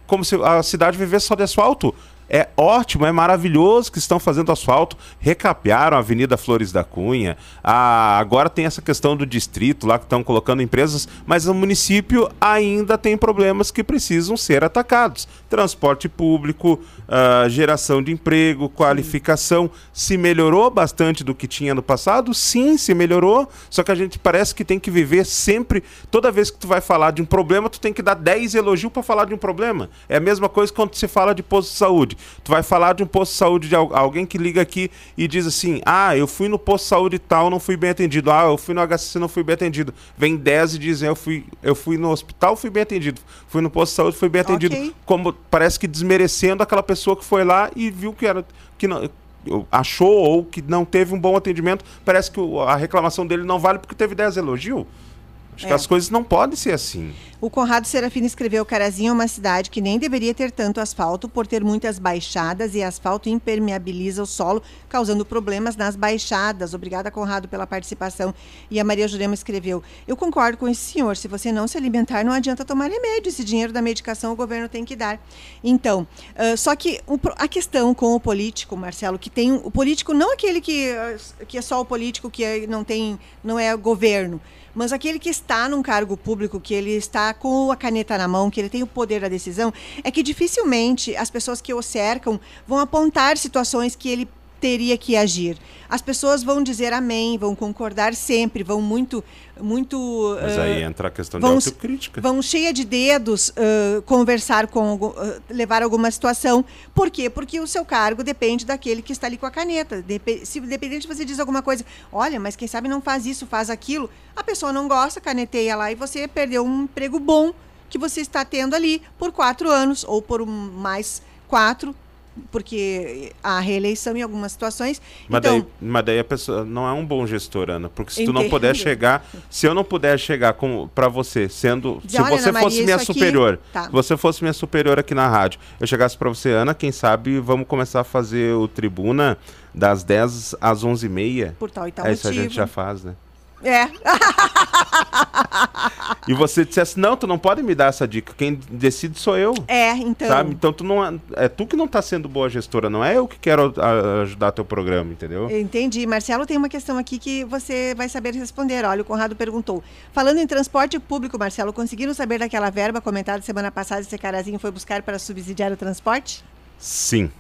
Como se a cidade vivesse só de asfalto. É ótimo, é maravilhoso que estão fazendo asfalto. Recapearam a Avenida Flores da Cunha. Ah, agora tem essa questão do distrito lá que estão colocando empresas, mas o município ainda tem problemas que precisam ser atacados. Transporte público, uh, geração de emprego, qualificação. Se melhorou bastante do que tinha no passado? Sim, se melhorou. Só que a gente parece que tem que viver sempre. Toda vez que tu vai falar de um problema, tu tem que dar 10 elogios para falar de um problema. É a mesma coisa quando se fala de posto de saúde. Tu vai falar de um posto de saúde de alguém que liga aqui e diz assim: Ah, eu fui no posto de saúde tal, não fui bem atendido. Ah, eu fui no HCC, não fui bem atendido. Vem 10 e dizem: eu fui, eu fui no hospital, fui bem atendido. Fui no posto de saúde, fui bem atendido. Okay. Como parece que desmerecendo aquela pessoa que foi lá e viu que era que não, achou ou que não teve um bom atendimento, parece que a reclamação dele não vale porque teve 10 elogios. Acho é. que as coisas não podem ser assim. O Conrado Serafino escreveu: Carazinho é uma cidade que nem deveria ter tanto asfalto por ter muitas baixadas e asfalto impermeabiliza o solo, causando problemas nas baixadas. Obrigada, Conrado, pela participação. E a Maria Jurema escreveu: Eu concordo com esse senhor. Se você não se alimentar, não adianta tomar remédio. Esse dinheiro da medicação o governo tem que dar. Então, uh, só que o, a questão com o político, Marcelo, que tem o político, não aquele que, que é só o político que é, não tem, não é governo mas aquele que está num cargo público, que ele está com a caneta na mão, que ele tem o poder da decisão, é que dificilmente as pessoas que o cercam vão apontar situações que ele teria que agir. As pessoas vão dizer amém, vão concordar sempre, vão muito, muito. Mas uh, aí entra a questão vão, de autocrítica. Vão cheia de dedos uh, conversar com, uh, levar alguma situação. Por quê? Porque o seu cargo depende daquele que está ali com a caneta. Dep se dependente você diz alguma coisa, olha, mas quem sabe não faz isso, faz aquilo, a pessoa não gosta, caneteia lá e você perdeu um emprego bom que você está tendo ali por quatro anos ou por mais quatro porque a reeleição em algumas situações. Mas, então, daí, mas daí a pessoa não é um bom gestor, Ana, porque se tu não puder chegar, se eu não puder chegar para você, sendo, se você Ana fosse minha superior, aqui, tá. se você fosse minha superior aqui na rádio, eu chegasse para você, Ana, quem sabe vamos começar a fazer o tribuna das 10 às 11h30. Por tal e tal é motivo. Isso a gente já faz, né? É. e você dissesse, não, tu não pode me dar essa dica. Quem decide sou eu. É, então. Sabe? Então tu não é, é tu que não está sendo boa gestora, não é eu que quero a, ajudar teu programa, entendeu? Entendi. Marcelo, tem uma questão aqui que você vai saber responder. Olha, o Conrado perguntou. Falando em transporte público, Marcelo, conseguiram saber daquela verba comentada semana passada esse carazinho foi buscar para subsidiar o transporte? Sim.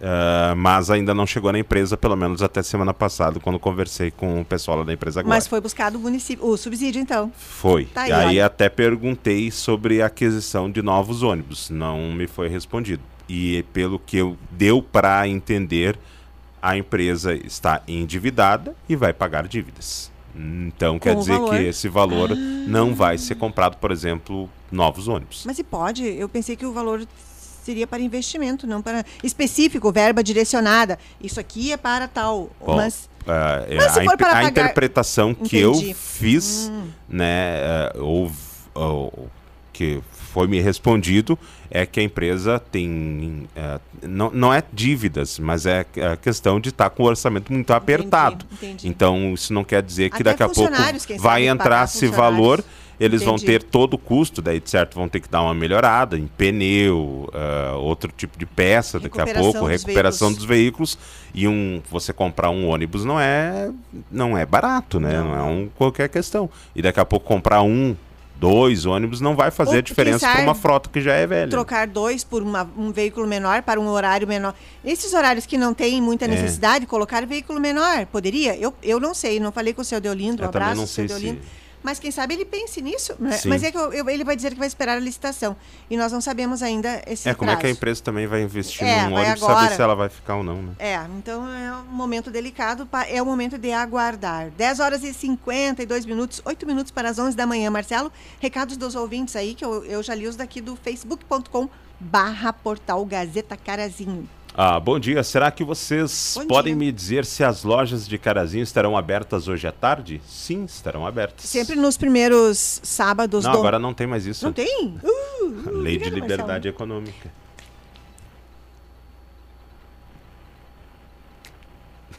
Uh, mas ainda não chegou na empresa, pelo menos até semana passada, quando conversei com o pessoal da empresa agora. Mas foi buscado o, município, o subsídio, então? Foi. Tá aí, e aí até perguntei sobre a aquisição de novos ônibus. Não me foi respondido. E pelo que eu deu para entender, a empresa está endividada e vai pagar dívidas. Então com quer dizer valor? que esse valor ah. não vai ser comprado, por exemplo, novos ônibus. Mas e pode? Eu pensei que o valor seria para investimento, não para específico, verba direcionada. Isso aqui é para tal. Bom, mas, uh, mas a, a pagar... interpretação que Entendi. eu fiz, hum. né, uh, ou, ou, que foi me respondido é que a empresa tem uh, não, não é dívidas, mas é a questão de estar tá com o orçamento muito apertado. Entendi, entendi. Então isso não quer dizer que Até daqui a pouco vai entrar esse valor eles Entendi. vão ter todo o custo, daí de certo vão ter que dar uma melhorada em pneu, uh, outro tipo de peça daqui a pouco, dos recuperação veículos. dos veículos. E um, você comprar um ônibus não é, não é barato, né? Não, não é um, qualquer questão. E daqui a pouco comprar um, dois ônibus não vai fazer Ou, diferença para uma frota que já é velha. Trocar dois por uma, um veículo menor para um horário menor. Esses horários que não têm muita é. necessidade, é. colocar veículo menor, poderia? Eu, eu não sei, não falei com o seu Deolindo, um eu abraço, não sei seu Deolindo. Se mas quem sabe ele pense nisso. Né? Mas é que eu, eu, ele vai dizer que vai esperar a licitação. E nós não sabemos ainda esse É, como prazo. é que a empresa também vai investir é, num ônibus agora. saber se ela vai ficar ou não, né? É, então é um momento delicado, é o momento de aguardar. 10 horas e 52 minutos, 8 minutos para as 11 da manhã. Marcelo, recados dos ouvintes aí, que eu, eu já li os daqui do facebook.com barra portal Gazeta Carazinho. Ah, bom dia. Será que vocês bom podem dia. me dizer se as lojas de Carazinho estarão abertas hoje à tarde? Sim, estarão abertas. Sempre nos primeiros sábados. Não, do... agora não tem mais isso. Não tem? Uh, uh, Lei de liberdade econômica.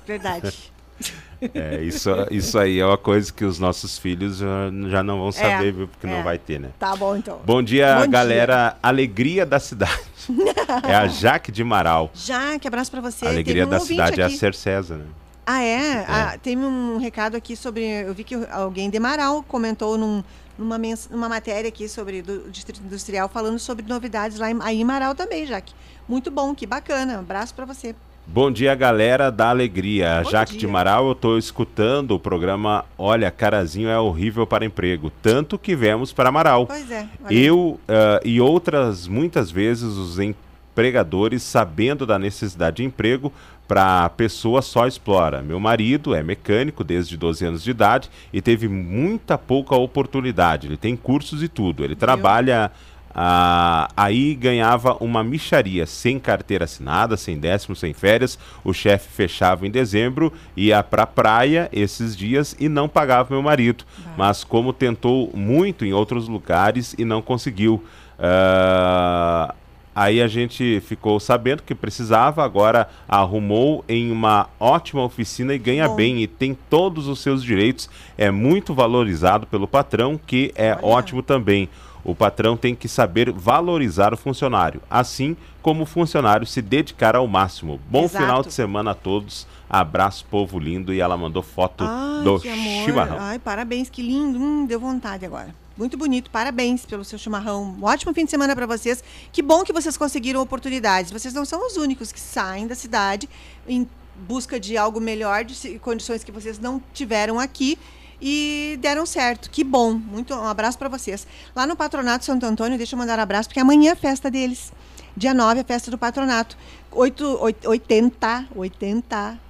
Verdade. É, isso, isso aí é uma coisa que os nossos filhos já, já não vão saber, é, viu? Porque é. não vai ter, né? Tá bom, então. Bom dia, bom galera. Dia. Alegria da cidade. é a Jaque de Maral. Jaque, abraço para você. Alegria um da cidade aqui. é a Ser César, né? Ah, é? é. Ah, tem um recado aqui sobre. Eu vi que alguém de Maral comentou num, numa, numa matéria aqui sobre o Distrito Industrial falando sobre novidades lá em, aí em Maral também, Jaque. Muito bom, que bacana. Um abraço para você. Bom dia, galera da Alegria. Bom Jaque dia. de Maral, eu estou escutando o programa Olha, Carazinho é horrível para emprego. Tanto que vemos para Amaral. Pois é. Eu uh, e outras muitas vezes os empregadores, sabendo da necessidade de emprego, para a pessoa só explora. Meu marido é mecânico desde 12 anos de idade e teve muita pouca oportunidade. Ele tem cursos e tudo. Ele trabalha ah, aí ganhava uma micharia, sem carteira assinada, sem décimo, sem férias. O chefe fechava em dezembro, ia pra praia esses dias e não pagava meu marido. Mas como tentou muito em outros lugares e não conseguiu. Ah, aí a gente ficou sabendo que precisava, agora arrumou em uma ótima oficina e ganha Bom. bem e tem todos os seus direitos. É muito valorizado pelo patrão, que é Olha. ótimo também. O patrão tem que saber valorizar o funcionário, assim como o funcionário se dedicar ao máximo. Bom Exato. final de semana a todos. Abraço, povo lindo. E ela mandou foto Ai, do chimarrão. Ai, parabéns, que lindo. Hum, deu vontade agora. Muito bonito, parabéns pelo seu chimarrão. Um ótimo fim de semana para vocês. Que bom que vocês conseguiram oportunidades. Vocês não são os únicos que saem da cidade em busca de algo melhor, de condições que vocês não tiveram aqui e deram certo. Que bom. Muito um abraço para vocês. Lá no Patronato Santo Antônio, deixa eu mandar um abraço, porque amanhã é a festa deles. Dia 9 é a festa do patronato. 8, 80, 80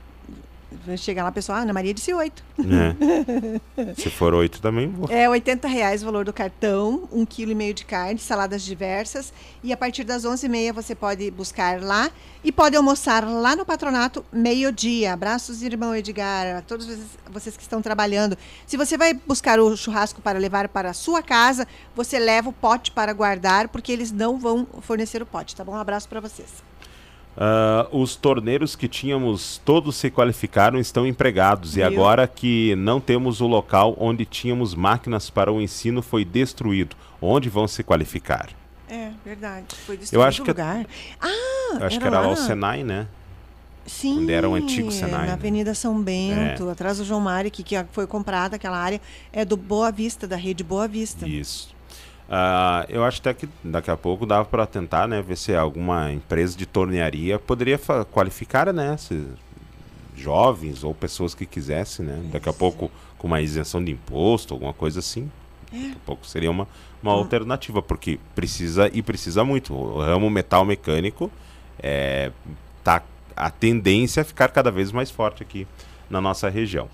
chegar lá, pessoal, ah, Ana Maria disse oito. É. Se for oito também, vou. É 80 reais o valor do cartão, um quilo e meio de carne, saladas diversas. E a partir das 11h30 você pode buscar lá e pode almoçar lá no patronato meio-dia. Abraços, irmão Edgar, a todos vocês que estão trabalhando. Se você vai buscar o churrasco para levar para a sua casa, você leva o pote para guardar, porque eles não vão fornecer o pote, tá bom? Um abraço para vocês. Uh, os torneiros que tínhamos todos se qualificaram estão empregados Viu? e agora que não temos o local onde tínhamos máquinas para o ensino foi destruído. Onde vão se qualificar? É, verdade. Foi destruído eu acho que lugar. Ah, eu acho era que era lá o Senai, né? Sim, Onde era o antigo Senai. Na né? Avenida São Bento, é. atrás do João Mário, que, que foi comprada aquela área, é do Boa Vista, da rede Boa Vista. Isso. Uh, eu acho até que daqui a pouco dava para tentar, né, ver se alguma empresa de tornearia poderia qualificar, né, jovens ou pessoas que quisessem, né, daqui a pouco com uma isenção de imposto, alguma coisa assim. É. Daqui a pouco seria uma, uma hum. alternativa, porque precisa e precisa muito. O ramo metal mecânico é, tá a tendência a ficar cada vez mais forte aqui na nossa região.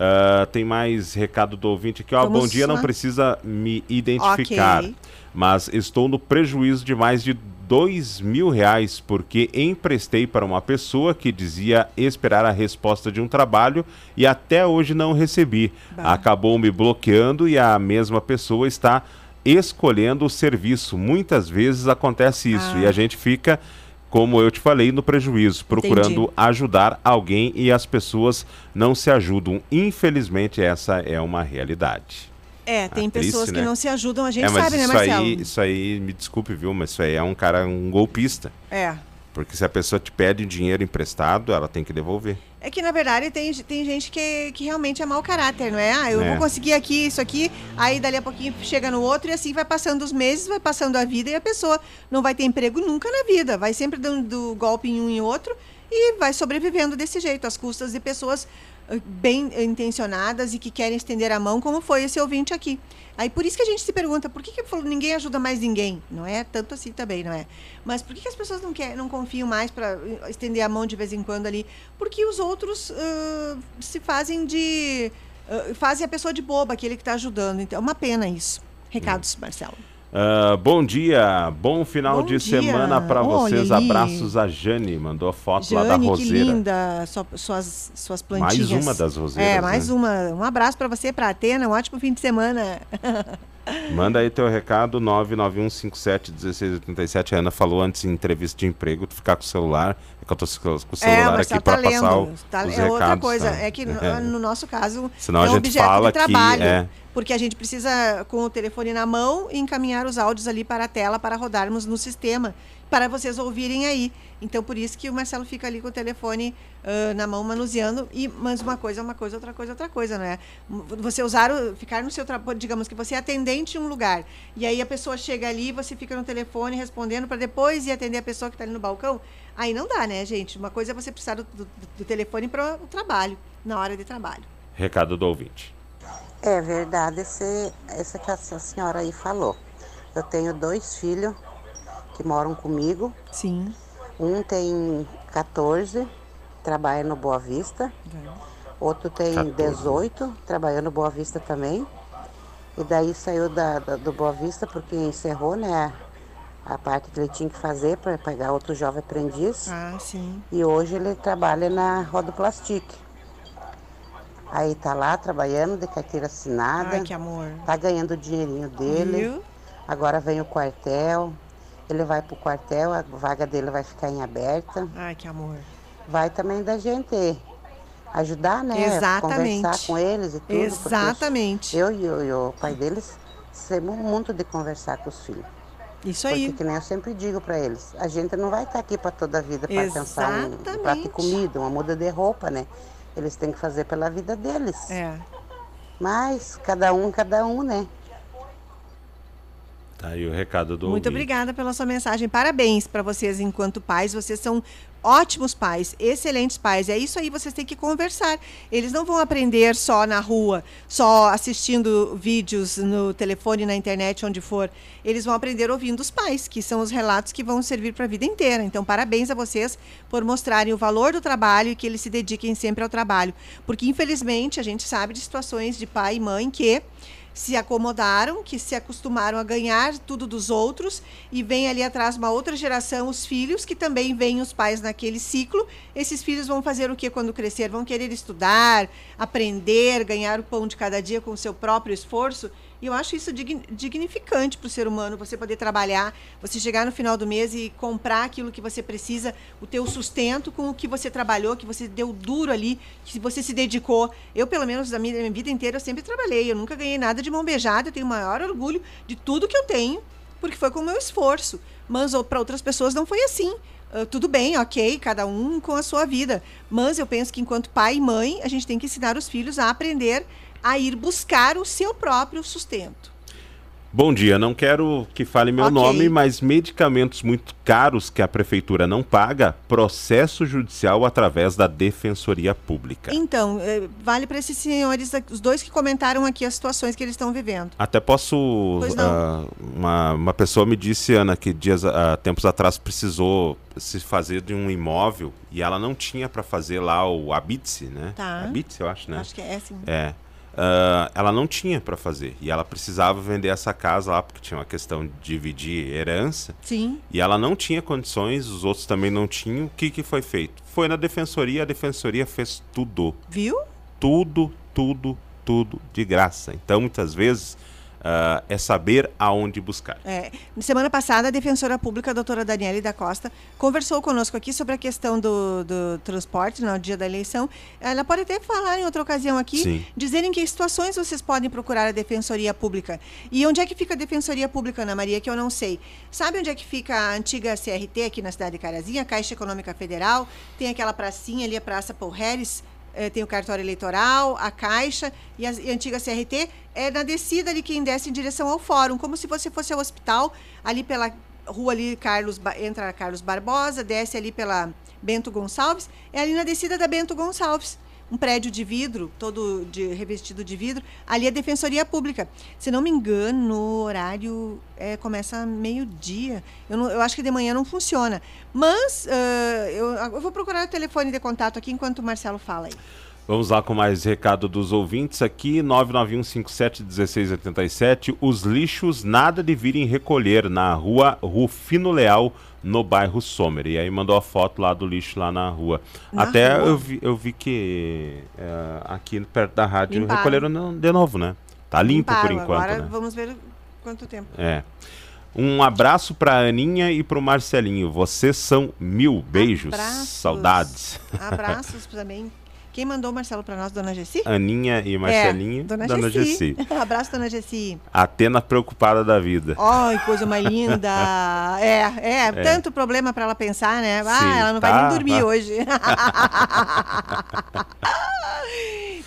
Uh, tem mais recado do ouvinte aqui. Ó, bom dia, não precisa me identificar, okay. mas estou no prejuízo de mais de dois mil reais porque emprestei para uma pessoa que dizia esperar a resposta de um trabalho e até hoje não recebi. Bah. Acabou me bloqueando e a mesma pessoa está escolhendo o serviço. Muitas vezes acontece isso ah. e a gente fica como eu te falei, no prejuízo, procurando Entendi. ajudar alguém e as pessoas não se ajudam. Infelizmente, essa é uma realidade. É, tem ah, pessoas triste, que né? não se ajudam, a gente é, sabe, né, Marcelo? Aí, isso aí, me desculpe, viu, mas isso aí é um cara, um golpista. É. Porque se a pessoa te pede dinheiro emprestado, ela tem que devolver. É que, na verdade, tem, tem gente que, que realmente é mau caráter, não é? Ah, eu é. vou conseguir aqui isso aqui, aí dali a pouquinho chega no outro e assim vai passando os meses, vai passando a vida e a pessoa não vai ter emprego nunca na vida. Vai sempre dando golpe em um e outro e vai sobrevivendo desse jeito, às custas de pessoas bem intencionadas e que querem estender a mão, como foi esse ouvinte aqui. Aí por isso que a gente se pergunta, por que, que ninguém ajuda mais ninguém? Não é tanto assim também, não é? Mas por que, que as pessoas não, quer, não confiam mais para estender a mão de vez em quando ali? Porque os outros uh, se fazem de. Uh, fazem a pessoa de boba, aquele que está ajudando. Então é uma pena isso. Recados, Marcelo. Uh, bom dia, bom final bom de dia. semana para vocês. Abraços a Jane, mandou a foto Jane, lá da roseira. que linda, suas, suas plantinhas. Mais uma das roseiras. É, mais né? uma. Um abraço para você, para Atena, um ótimo fim de semana. Manda aí teu recado, 991571687. A Ana falou antes em entrevista de emprego, tu ficar com o celular. É que eu tô com o celular é, aqui tá para passar o, tá, os é recados. outra coisa, tá? é que no, é. no, nosso caso Senão é um objeto de trabalho. Que, é, porque a gente precisa, com o telefone na mão, encaminhar os áudios ali para a tela para rodarmos no sistema, para vocês ouvirem aí. Então, por isso que o Marcelo fica ali com o telefone uh, na mão, manuseando, e, mas uma coisa é uma coisa, outra coisa é outra coisa, não é? Você usar, ficar no seu trabalho, digamos que você é atendente em um lugar, e aí a pessoa chega ali, você fica no telefone respondendo para depois ir atender a pessoa que está ali no balcão, aí não dá, né, gente? Uma coisa é você precisar do, do, do telefone para o trabalho, na hora de trabalho. Recado do ouvinte. É verdade esse, essa que a senhora aí falou. Eu tenho dois filhos que moram comigo. Sim. Um tem 14, trabalha no Boa Vista. Outro tem 14. 18, trabalhando no Boa Vista também. E daí saiu da, da, do Boa Vista porque encerrou, né? A parte que ele tinha que fazer para pegar outro jovem aprendiz. Ah, sim. E hoje ele trabalha na Rodo Plastique. Aí tá lá trabalhando de carteira assinada. Ai, que amor. Tá ganhando o dinheirinho dele. Viu? Agora vem o quartel. Ele vai pro quartel, a vaga dele vai ficar em aberta. Ai, que amor. Vai também da gente ajudar, né? Exatamente. Conversar com eles e tudo. Exatamente. Eu e o, o pai deles temos muito de conversar com os filhos. Isso aí. Porque, que nem eu sempre digo para eles, a gente não vai estar tá aqui para toda a vida para pensar em um prato de comida, uma muda de roupa, né? Eles têm que fazer pela vida deles. É. Mas cada um, cada um, né? Tá aí o recado do Muito ouvinte. obrigada pela sua mensagem. Parabéns para vocês enquanto pais. Vocês são ótimos pais, excelentes pais. É isso aí, vocês têm que conversar. Eles não vão aprender só na rua, só assistindo vídeos no telefone, na internet, onde for. Eles vão aprender ouvindo os pais, que são os relatos que vão servir para a vida inteira. Então, parabéns a vocês por mostrarem o valor do trabalho e que eles se dediquem sempre ao trabalho. Porque, infelizmente, a gente sabe de situações de pai e mãe que se acomodaram, que se acostumaram a ganhar tudo dos outros e vem ali atrás uma outra geração, os filhos, que também veem os pais naquele ciclo. Esses filhos vão fazer o que quando crescer? Vão querer estudar, aprender, ganhar o pão de cada dia com o seu próprio esforço. E eu acho isso dignificante para o ser humano, você poder trabalhar, você chegar no final do mês e comprar aquilo que você precisa, o teu sustento com o que você trabalhou, que você deu duro ali, que você se dedicou. Eu, pelo menos, na minha, minha vida inteira, eu sempre trabalhei. Eu nunca ganhei nada de mão beijada, eu tenho o maior orgulho de tudo que eu tenho, porque foi com o meu esforço. Mas para outras pessoas não foi assim. Uh, tudo bem, ok, cada um com a sua vida. Mas eu penso que enquanto pai e mãe, a gente tem que ensinar os filhos a aprender a ir buscar o seu próprio sustento. Bom dia, não quero que fale meu okay. nome, mas medicamentos muito caros que a prefeitura não paga, processo judicial através da Defensoria Pública. Então, eh, vale para esses senhores, os dois que comentaram aqui as situações que eles estão vivendo. Até posso. Uh, uma, uma pessoa me disse, Ana, que dias, uh, tempos atrás precisou se fazer de um imóvel e ela não tinha para fazer lá o Abitse, né? Tá. Abitse, eu acho, né? Acho que é, sim. É. Uh, ela não tinha para fazer. E ela precisava vender essa casa lá, porque tinha uma questão de dividir herança. Sim. E ela não tinha condições, os outros também não tinham. O que, que foi feito? Foi na defensoria, a defensoria fez tudo. Viu? Tudo, tudo, tudo de graça. Então, muitas vezes, Uh, é saber aonde buscar. É. Semana passada, a defensora pública, a doutora Daniele da Costa, conversou conosco aqui sobre a questão do, do transporte no dia da eleição. Ela pode até falar em outra ocasião aqui, Sim. dizer em que situações vocês podem procurar a defensoria pública. E onde é que fica a defensoria pública, Ana Maria, que eu não sei. Sabe onde é que fica a antiga CRT aqui na cidade de Carazinha, Caixa Econômica Federal? Tem aquela pracinha ali, a Praça Paul Harris, tem o cartório eleitoral, a Caixa e a, e a, antiga CRT, é na descida ali quem desce em direção ao fórum, como se você fosse ao hospital, ali pela rua ali Carlos, entra Carlos Barbosa, desce ali pela Bento Gonçalves, é ali na descida da Bento Gonçalves um prédio de vidro, todo de, revestido de vidro. Ali é Defensoria Pública. Se não me engano, o horário é, começa meio-dia. Eu, eu acho que de manhã não funciona. Mas uh, eu, eu vou procurar o telefone de contato aqui enquanto o Marcelo fala aí. Vamos lá com mais recado dos ouvintes aqui, 991571687. Os lixos nada de virem recolher na rua Rufino Leal, no bairro Sommer. E aí mandou a foto lá do lixo lá na rua. Na Até rua? Eu, vi, eu vi que é, aqui perto da rádio Limparam. recolheram de novo, né? Tá limpo por Limparam. enquanto, Agora né? vamos ver quanto tempo. É. Um abraço pra Aninha e pro Marcelinho. Vocês são mil beijos. Abraços. Saudades. Abraços também. Quem mandou o Marcelo para nós, Dona Gessi? Aninha e Marcelinho, é, Dona, Dona Gessi. Gessi. Abraço, Dona Gessi. Atena preocupada da vida. Ai, coisa mais linda. É, é, tanto problema para ela pensar, né? Ah, Sim, ela não tá, vai nem dormir tá. hoje.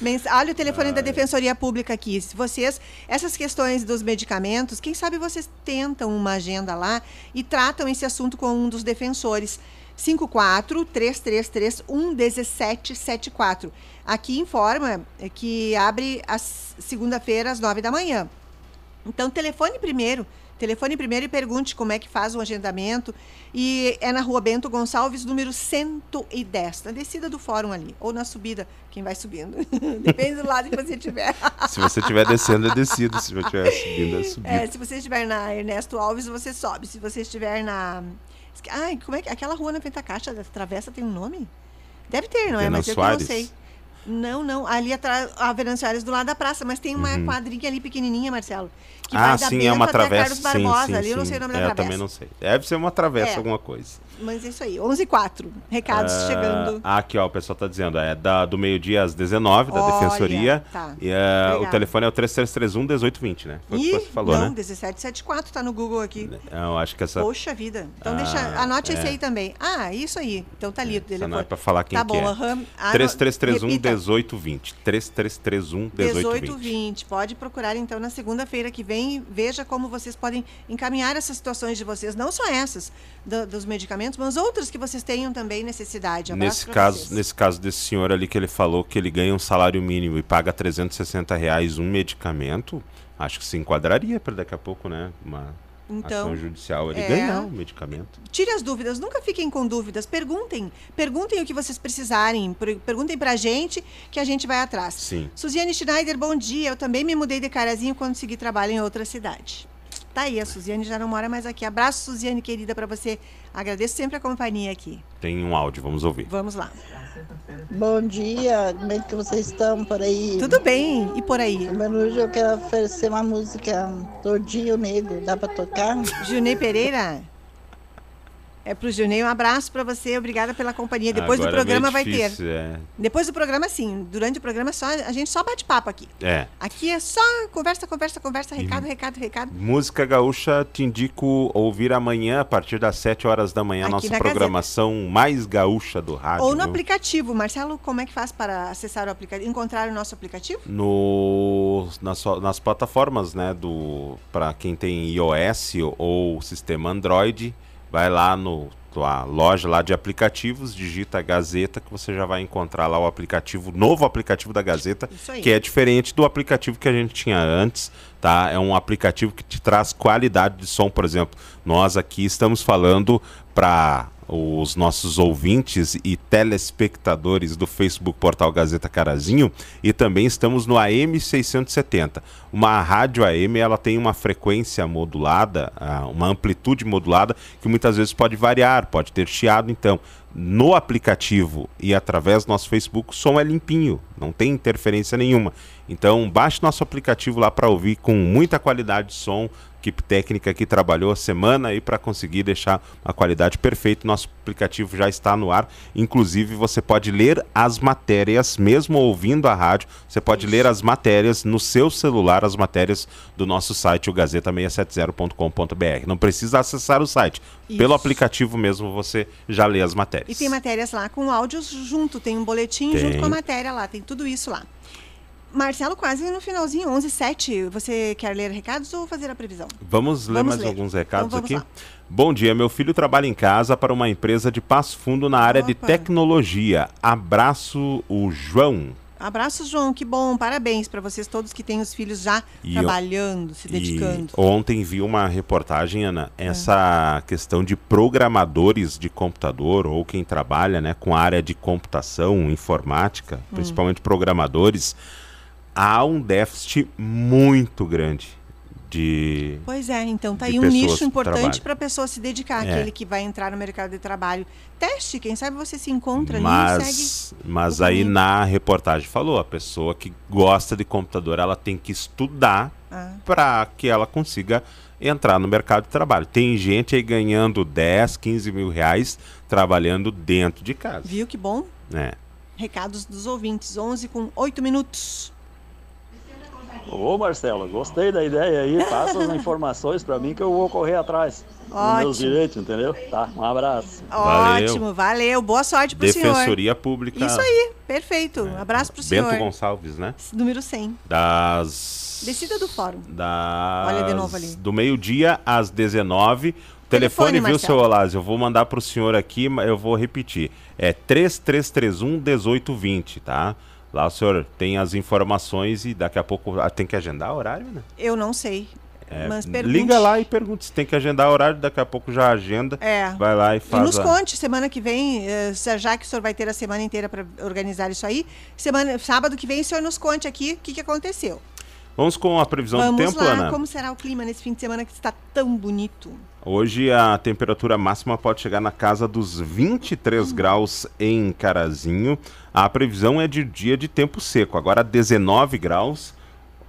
Mens- Olha o telefone da Defensoria Pública aqui. Se vocês, essas questões dos medicamentos, quem sabe vocês tentam uma agenda lá e tratam esse assunto com um dos defensores. 54 333 1774. Aqui informa que abre às segunda-feira às nove da manhã. Então, telefone primeiro. Telefone primeiro e pergunte como é que faz o agendamento. E é na rua Bento Gonçalves, número 110, na descida do fórum ali. Ou na subida, quem vai subindo. Depende do lado que você estiver. Se você estiver descendo, é descido. Se você estiver subindo, é subido. É, se você estiver na Ernesto Alves, você sobe. Se você estiver na. Ai, como é que. Aquela rua na Venta Caixa, da Travessa, tem um nome? Deve ter, não é? Mas eu que não Soares? sei. Não, não. Ali atrás, a Soares do lado da praça, mas tem uma Uhum. quadrinha ali pequenininha, Marcelo. Que ah, vai sim, é uma travessa. Carlos Sim, Barbosa. sim, ali eu não sim. sei o nome É, da eu travessa. também não sei. Deve ser uma travessa, É. alguma coisa. Mas é isso aí. 11 e 4. Recados Ah, chegando. Aqui, ó, o pessoal tá dizendo, é da, do meio-dia às 19, da Olha, Defensoria. tá. E é, o telefone é o 3331-1820, né? Foi o que Ih, você falou, não, né? 1774 tá no Google aqui. Eu acho que essa, Poxa vida. Então Ah, deixa. Anote esse é. aí também. Ah, isso aí. Então tá ali o essa não é pra falar quem tá que bom, é. aham. Ah, 3331 repita, 1820. 3331 1820. 1820. Pode procurar então na segunda-feira que vem. Veja como vocês podem encaminhar essas situações de vocês, não só essas do, dos medicamentos, mas outras que vocês tenham também necessidade. Abraço nesse caso, vocês. nesse caso desse senhor ali que ele falou que ele ganha um salário mínimo e paga 360 reais um medicamento, acho que se enquadraria para daqui a pouco, né? Uma então, ação judicial, ele é, ganhar o medicamento. Tire as dúvidas, nunca fiquem com dúvidas. Perguntem, perguntem o que vocês precisarem, perguntem pra gente que a gente vai atrás. Sim. Suziane Schneider, bom dia. Eu também me mudei de Carazinho quando segui trabalho em outra cidade. Tá aí, a Suziane já não mora mais aqui. Abraço, Suziane, querida, para você. Agradeço sempre a companhia aqui. Tem um áudio, vamos ouvir. Vamos lá. Bom dia, como é que vocês estão por aí? Tudo bem, e por aí? Hoje eu quero oferecer uma música Tordinho Negro, dá para tocar? Junei Pereira? É pro Junei, um abraço para você, obrigada pela companhia. Depois Agora do programa é vai difícil, ter. É. Depois do programa, sim. Durante o programa, só, a gente só bate papo aqui. É. Aqui é só conversa, conversa, conversa, recado, e... recado, recado. Música Gaúcha, te indico ouvir amanhã, a partir das 7 horas da manhã, a nossa programação Gazeta. mais gaúcha do rádio. Ou no aplicativo. Marcelo, como é que faz para acessar o aplicativo? Encontrar o nosso aplicativo? No, nas, nas plataformas, né? Do, para quem tem iOS ou sistema Android, vai lá no a loja lá de aplicativos, digita Gazeta que você já vai encontrar lá o aplicativo, novo aplicativo da Gazeta, que é diferente do aplicativo que a gente tinha antes, tá? É um aplicativo que te traz qualidade de som, por exemplo. Nós aqui estamos falando para os nossos ouvintes e telespectadores do Facebook Portal Gazeta Carazinho e também estamos no AM 670. Uma rádio AM, ela tem uma frequência modulada, ah, uma amplitude modulada que muitas vezes pode variar, pode ter chiado, então no aplicativo e através do nosso Facebook, o som é limpinho, não tem interferência nenhuma. Então, baixe nosso aplicativo lá para ouvir com muita qualidade de som, equipe técnica que trabalhou a semana aí para conseguir deixar a qualidade perfeita. Nosso aplicativo já está no ar. Inclusive, você pode ler as matérias, mesmo ouvindo a rádio, você pode Isso. ler as matérias no seu celular, as matérias do nosso site, o gazeta670.com.br. Não precisa acessar o site. Isso. Pelo aplicativo mesmo você já lê as matérias. E tem matérias lá com áudios junto, tem um boletim tem. junto com a matéria lá, tem tudo isso lá. Marcelo, quase no finalzinho, 11 7 Você quer ler recados ou fazer a previsão? Vamos ler vamos mais ler. alguns recados então, aqui. Lá. Bom dia, meu filho trabalha em casa para uma empresa de Passo Fundo na área Opa. de tecnologia. Abraço, o João. Abraço, João, que bom. Parabéns para vocês todos que têm os filhos já e trabalhando, eu, se dedicando. ontem vi uma reportagem, Ana, é. essa é. questão de programadores de computador ou quem trabalha né, com a área de computação, informática, hum. principalmente programadores há um déficit muito grande de. Pois é, então tá aí um nicho importante para a pessoa se dedicar, é. aquele que vai entrar no mercado de trabalho. Teste, quem sabe você se encontra mas, ali e segue. Mas aí na reportagem falou, a pessoa que gosta de computador, ela tem que estudar ah. para que ela consiga entrar no mercado de trabalho. Tem gente aí ganhando 10, 15 mil reais trabalhando dentro de casa. Viu que bom? É. Recados dos ouvintes, 11 com 8 minutos. Ô Marcelo, gostei da ideia aí. Passa as informações para mim que eu vou correr atrás. Ótimo. Meus direitos, entendeu? Tá, um abraço. Ótimo, valeu. Boa sorte pro Defensoria senhor. Defensoria Pública. Isso aí, perfeito. Um abraço pro senhor. Bento Gonçalves, né? Número 100. Das... Descida do fórum. Das... Olha de novo ali. Do meio-dia às 19 Telefone, Telefone viu, seu Olásio? Eu vou mandar pro senhor aqui, mas eu vou repetir. É 3331 1820, tá? Lá o senhor tem as informações e daqui a pouco ah, tem que agendar horário, né? Eu não sei. É, mas liga lá e pergunte se tem que agendar horário, daqui a pouco já agenda. É. Vai lá e faz. E nos a... conte, semana que vem, eh, já que o senhor vai ter a semana inteira para organizar isso aí, semana, sábado que vem o senhor nos conte aqui o que, que aconteceu. Vamos com a previsão Vamos do tempo, lá. Ana? Como será o clima nesse fim de semana que está tão bonito? Hoje a temperatura máxima pode chegar na casa dos 23 hum. graus em Carazinho. A previsão é de dia de tempo seco. Agora 19 graus.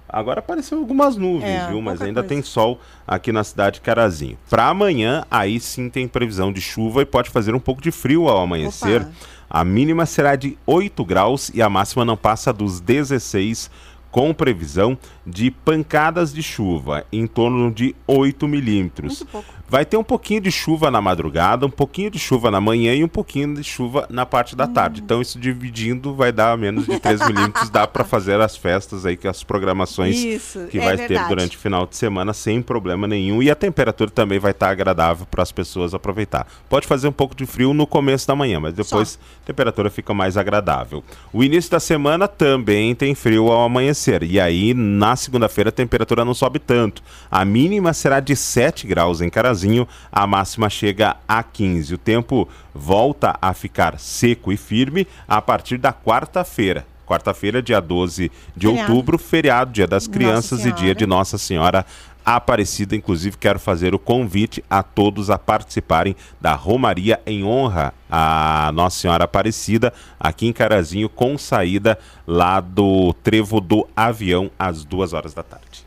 Agora apareceu algumas nuvens, é, viu? Mas ainda coisa. tem sol aqui na cidade de Carazinho. Para amanhã, aí sim tem previsão de chuva e pode fazer um pouco de frio ao amanhecer. Opa. A mínima será de 8 graus e a máxima não passa dos 16 graus com previsão de pancadas de chuva em torno de 8 milímetros. Vai ter um pouquinho de chuva na madrugada, um pouquinho de chuva na manhã e um pouquinho de chuva na parte da tarde. Então, isso dividindo vai dar menos de 3 milímetros. Dá para fazer as festas aí, que as programações Isso, que é vai ter verdade. durante o final de semana sem problema nenhum. E a temperatura também vai estar agradável para as pessoas aproveitar. Pode fazer um pouco de frio no começo da manhã, mas depois a temperatura fica mais agradável. O início da semana também tem frio ao amanhecer. E aí, na segunda-feira, a temperatura não sobe tanto. A mínima será de 7 graus em Carazinho, a máxima chega a 15. O tempo volta a ficar seco e firme a partir da quarta-feira. Quarta-feira, dia 12 de Feriado. outubro, feriado, dia das Nossa crianças e dia de Nossa Senhora Aparecida. Inclusive, quero fazer o convite a todos a participarem da Romaria em honra a Nossa Senhora Aparecida, aqui em Carazinho, com saída lá do Trevo do Avião, às duas horas da tarde.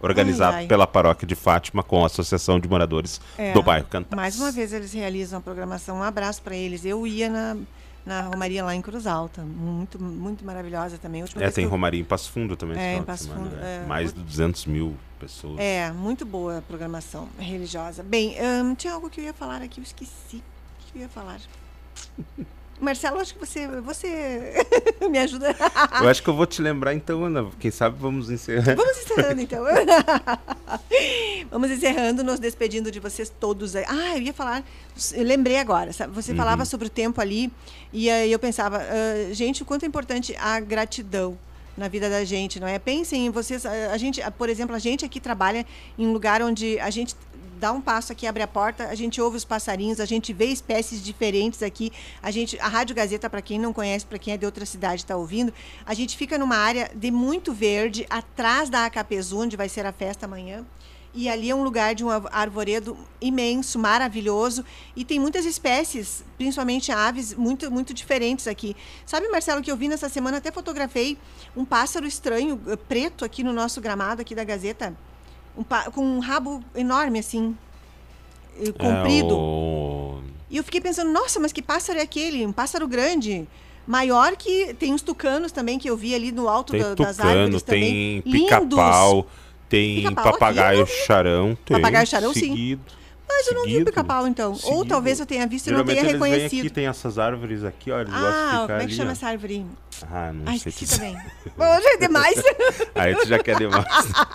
Organizado Ai, ai. pela Paróquia de Fátima com a Associação de Moradores É, do Bairro Cantas. Mais uma vez eles realizam a programação. Um abraço para eles. Eu ia na, na Romaria lá em Cruz Alta. Muito, muito maravilhosa também. Última É, tem eu- Romaria em Passo Fundo também. É, em Passo Fundo, é. é. Mais de 200 mil pessoas. É, muito boa a programação religiosa. Bem, ahn, tinha algo que eu ia falar aqui, eu esqueci. O que eu ia falar? Marcelo, acho que você, você me ajuda. Eu acho que eu vou te lembrar então, Ana. Quem sabe vamos encerrar. Vamos encerrando, então. Vamos encerrando, nos despedindo de vocês todos. aí. Ah, eu ia falar, eu lembrei agora. Você falava sobre o tempo ali, e aí eu pensava, ah, gente, o quanto é importante a gratidão na vida da gente, não é? Pensem em vocês, a, gente, por exemplo, a gente aqui trabalha em um lugar onde a gente dá um passo aqui, abre a porta, a gente ouve os passarinhos, a gente vê espécies diferentes aqui. A gente, a Rádio Gazeta, para quem não conhece, para quem é de outra cidade está ouvindo, a gente fica numa área de muito verde, atrás da Acapezu, onde vai ser a festa amanhã. E ali é um lugar de um ar- arvoredo imenso, maravilhoso, e tem muitas espécies, principalmente aves, muito, muito diferentes aqui. Sabe, Marcelo, que eu vi nessa semana, até fotografei um pássaro estranho, eh, preto, aqui no nosso gramado aqui da Gazeta, um com um rabo enorme, assim, eh, comprido. É, o- E eu fiquei pensando, nossa, mas que pássaro é aquele? Um pássaro grande. Maior que. Tem uns tucanos também que eu vi ali no alto Tem da- das tucano, árvores tem também. Lindos. pica-pau, tem Pica-pau aqui, papagaio eu vi. charão. Tem, Papagaio charão, sim. seguido, Mas eu não vi o pica-pau, então. Ou Seguido. talvez eu tenha visto e não tenha eles vêm reconhecido. aqui, tem essas árvores aqui, ó, eles ah, como é que chama ó. essa árvore? Ah, não Ai, sei esqueci também. Hoje é demais. Aí tu já quer demais.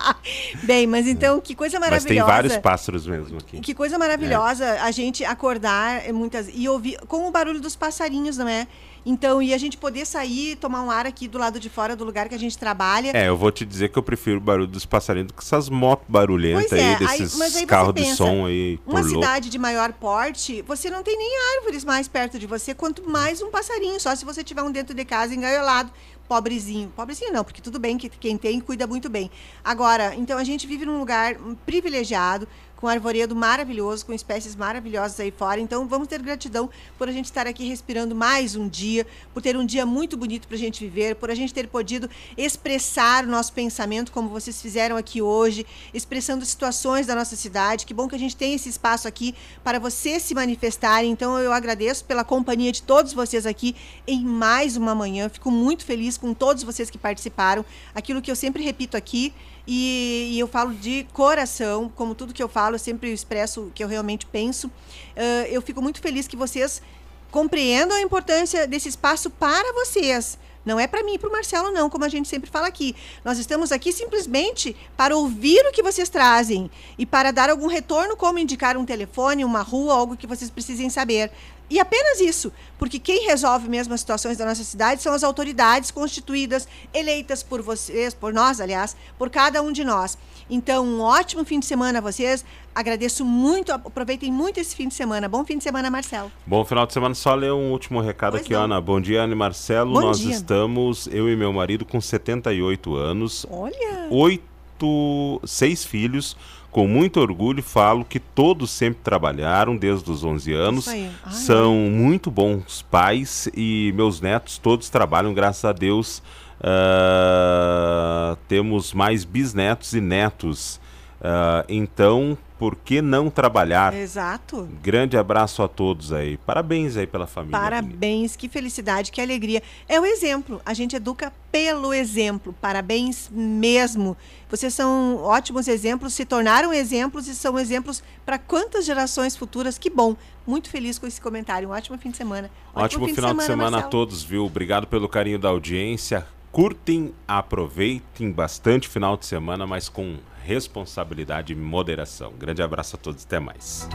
Bem, mas então, que coisa Mas maravilhosa. tem vários pássaros mesmo aqui. Que coisa maravilhosa a gente acordar eh, muitas e ouvir com o barulho dos passarinhos, não é? Então, e a gente poder sair, tomar um ar aqui do lado de fora do lugar que a gente trabalha. É, eu vou te dizer que eu prefiro o barulho dos passarinhos do que essas motos barulhentas é, aí, desses mas aí carros de pensa, som aí Uma louco. cidade de maior porte, você não tem nem árvores mais perto de você, quanto mais um passarinho, só se você tiver um dentro de casa engaiolado. Pobrezinho. Pobrezinho não, porque tudo bem que quem tem cuida muito bem. Agora, então a gente vive num lugar privilegiado, com arvoredo maravilhoso, com espécies maravilhosas aí fora. Então vamos ter gratidão por a gente estar aqui respirando mais um dia, por ter um dia muito bonito para a gente viver, por a gente ter podido expressar o nosso pensamento como vocês fizeram aqui hoje, expressando situações da nossa cidade. Que bom que a gente tem esse espaço aqui para vocês se manifestarem. Então eu agradeço pela companhia de todos vocês aqui em mais uma manhã. Fico muito feliz com todos vocês que participaram. Aquilo que eu sempre repito aqui e, e eu falo de coração, como tudo que eu falo, eu sempre expresso o que eu realmente penso. Ah, eu fico muito feliz que vocês compreendam a importância desse espaço para vocês. Não é para mim e para o Marcelo, não, como a gente sempre fala aqui. Nós estamos aqui simplesmente para ouvir o que vocês trazem e para dar algum retorno, como indicar um telefone, uma rua, algo que vocês precisem saber. E apenas isso, porque quem resolve mesmo as situações da nossa cidade são as autoridades constituídas, eleitas por vocês, por nós, aliás, por cada um de nós. Então, um ótimo fim de semana a vocês. Agradeço muito, aproveitem muito esse fim de semana. Bom fim de semana, Marcelo. Bom final de semana, só ler um último recado Pois aqui, não. Ana. Bom dia, Ana e Marcelo. Bom Nós dia. estamos, eu e meu marido, com 78 anos, Olha. oito, seis filhos. Com muito orgulho, falo que todos sempre trabalharam desde os 11 anos. Ai, São muito bons pais e meus netos todos trabalham, graças a Deus. Ah, temos mais bisnetos e netos. Ah, então, por que não trabalhar? Exato. Grande abraço a todos aí. Parabéns aí pela família. Parabéns, que felicidade, que alegria. É o exemplo. A gente educa pelo exemplo. Parabéns mesmo. Vocês são ótimos exemplos, se tornaram exemplos e são exemplos para quantas gerações futuras. Que bom. Muito feliz com esse comentário. Um ótimo fim de semana. Ótimo, ótimo final de semana, de semana a todos, viu? Obrigado pelo carinho da audiência. Curtem, aproveitem bastante final de semana, mas com responsabilidade e moderação. Grande abraço a todos, até mais.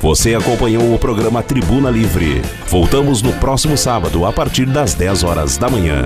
Você acompanhou o programa Tribuna Livre. Voltamos no próximo sábado, a partir das 10 horas da manhã.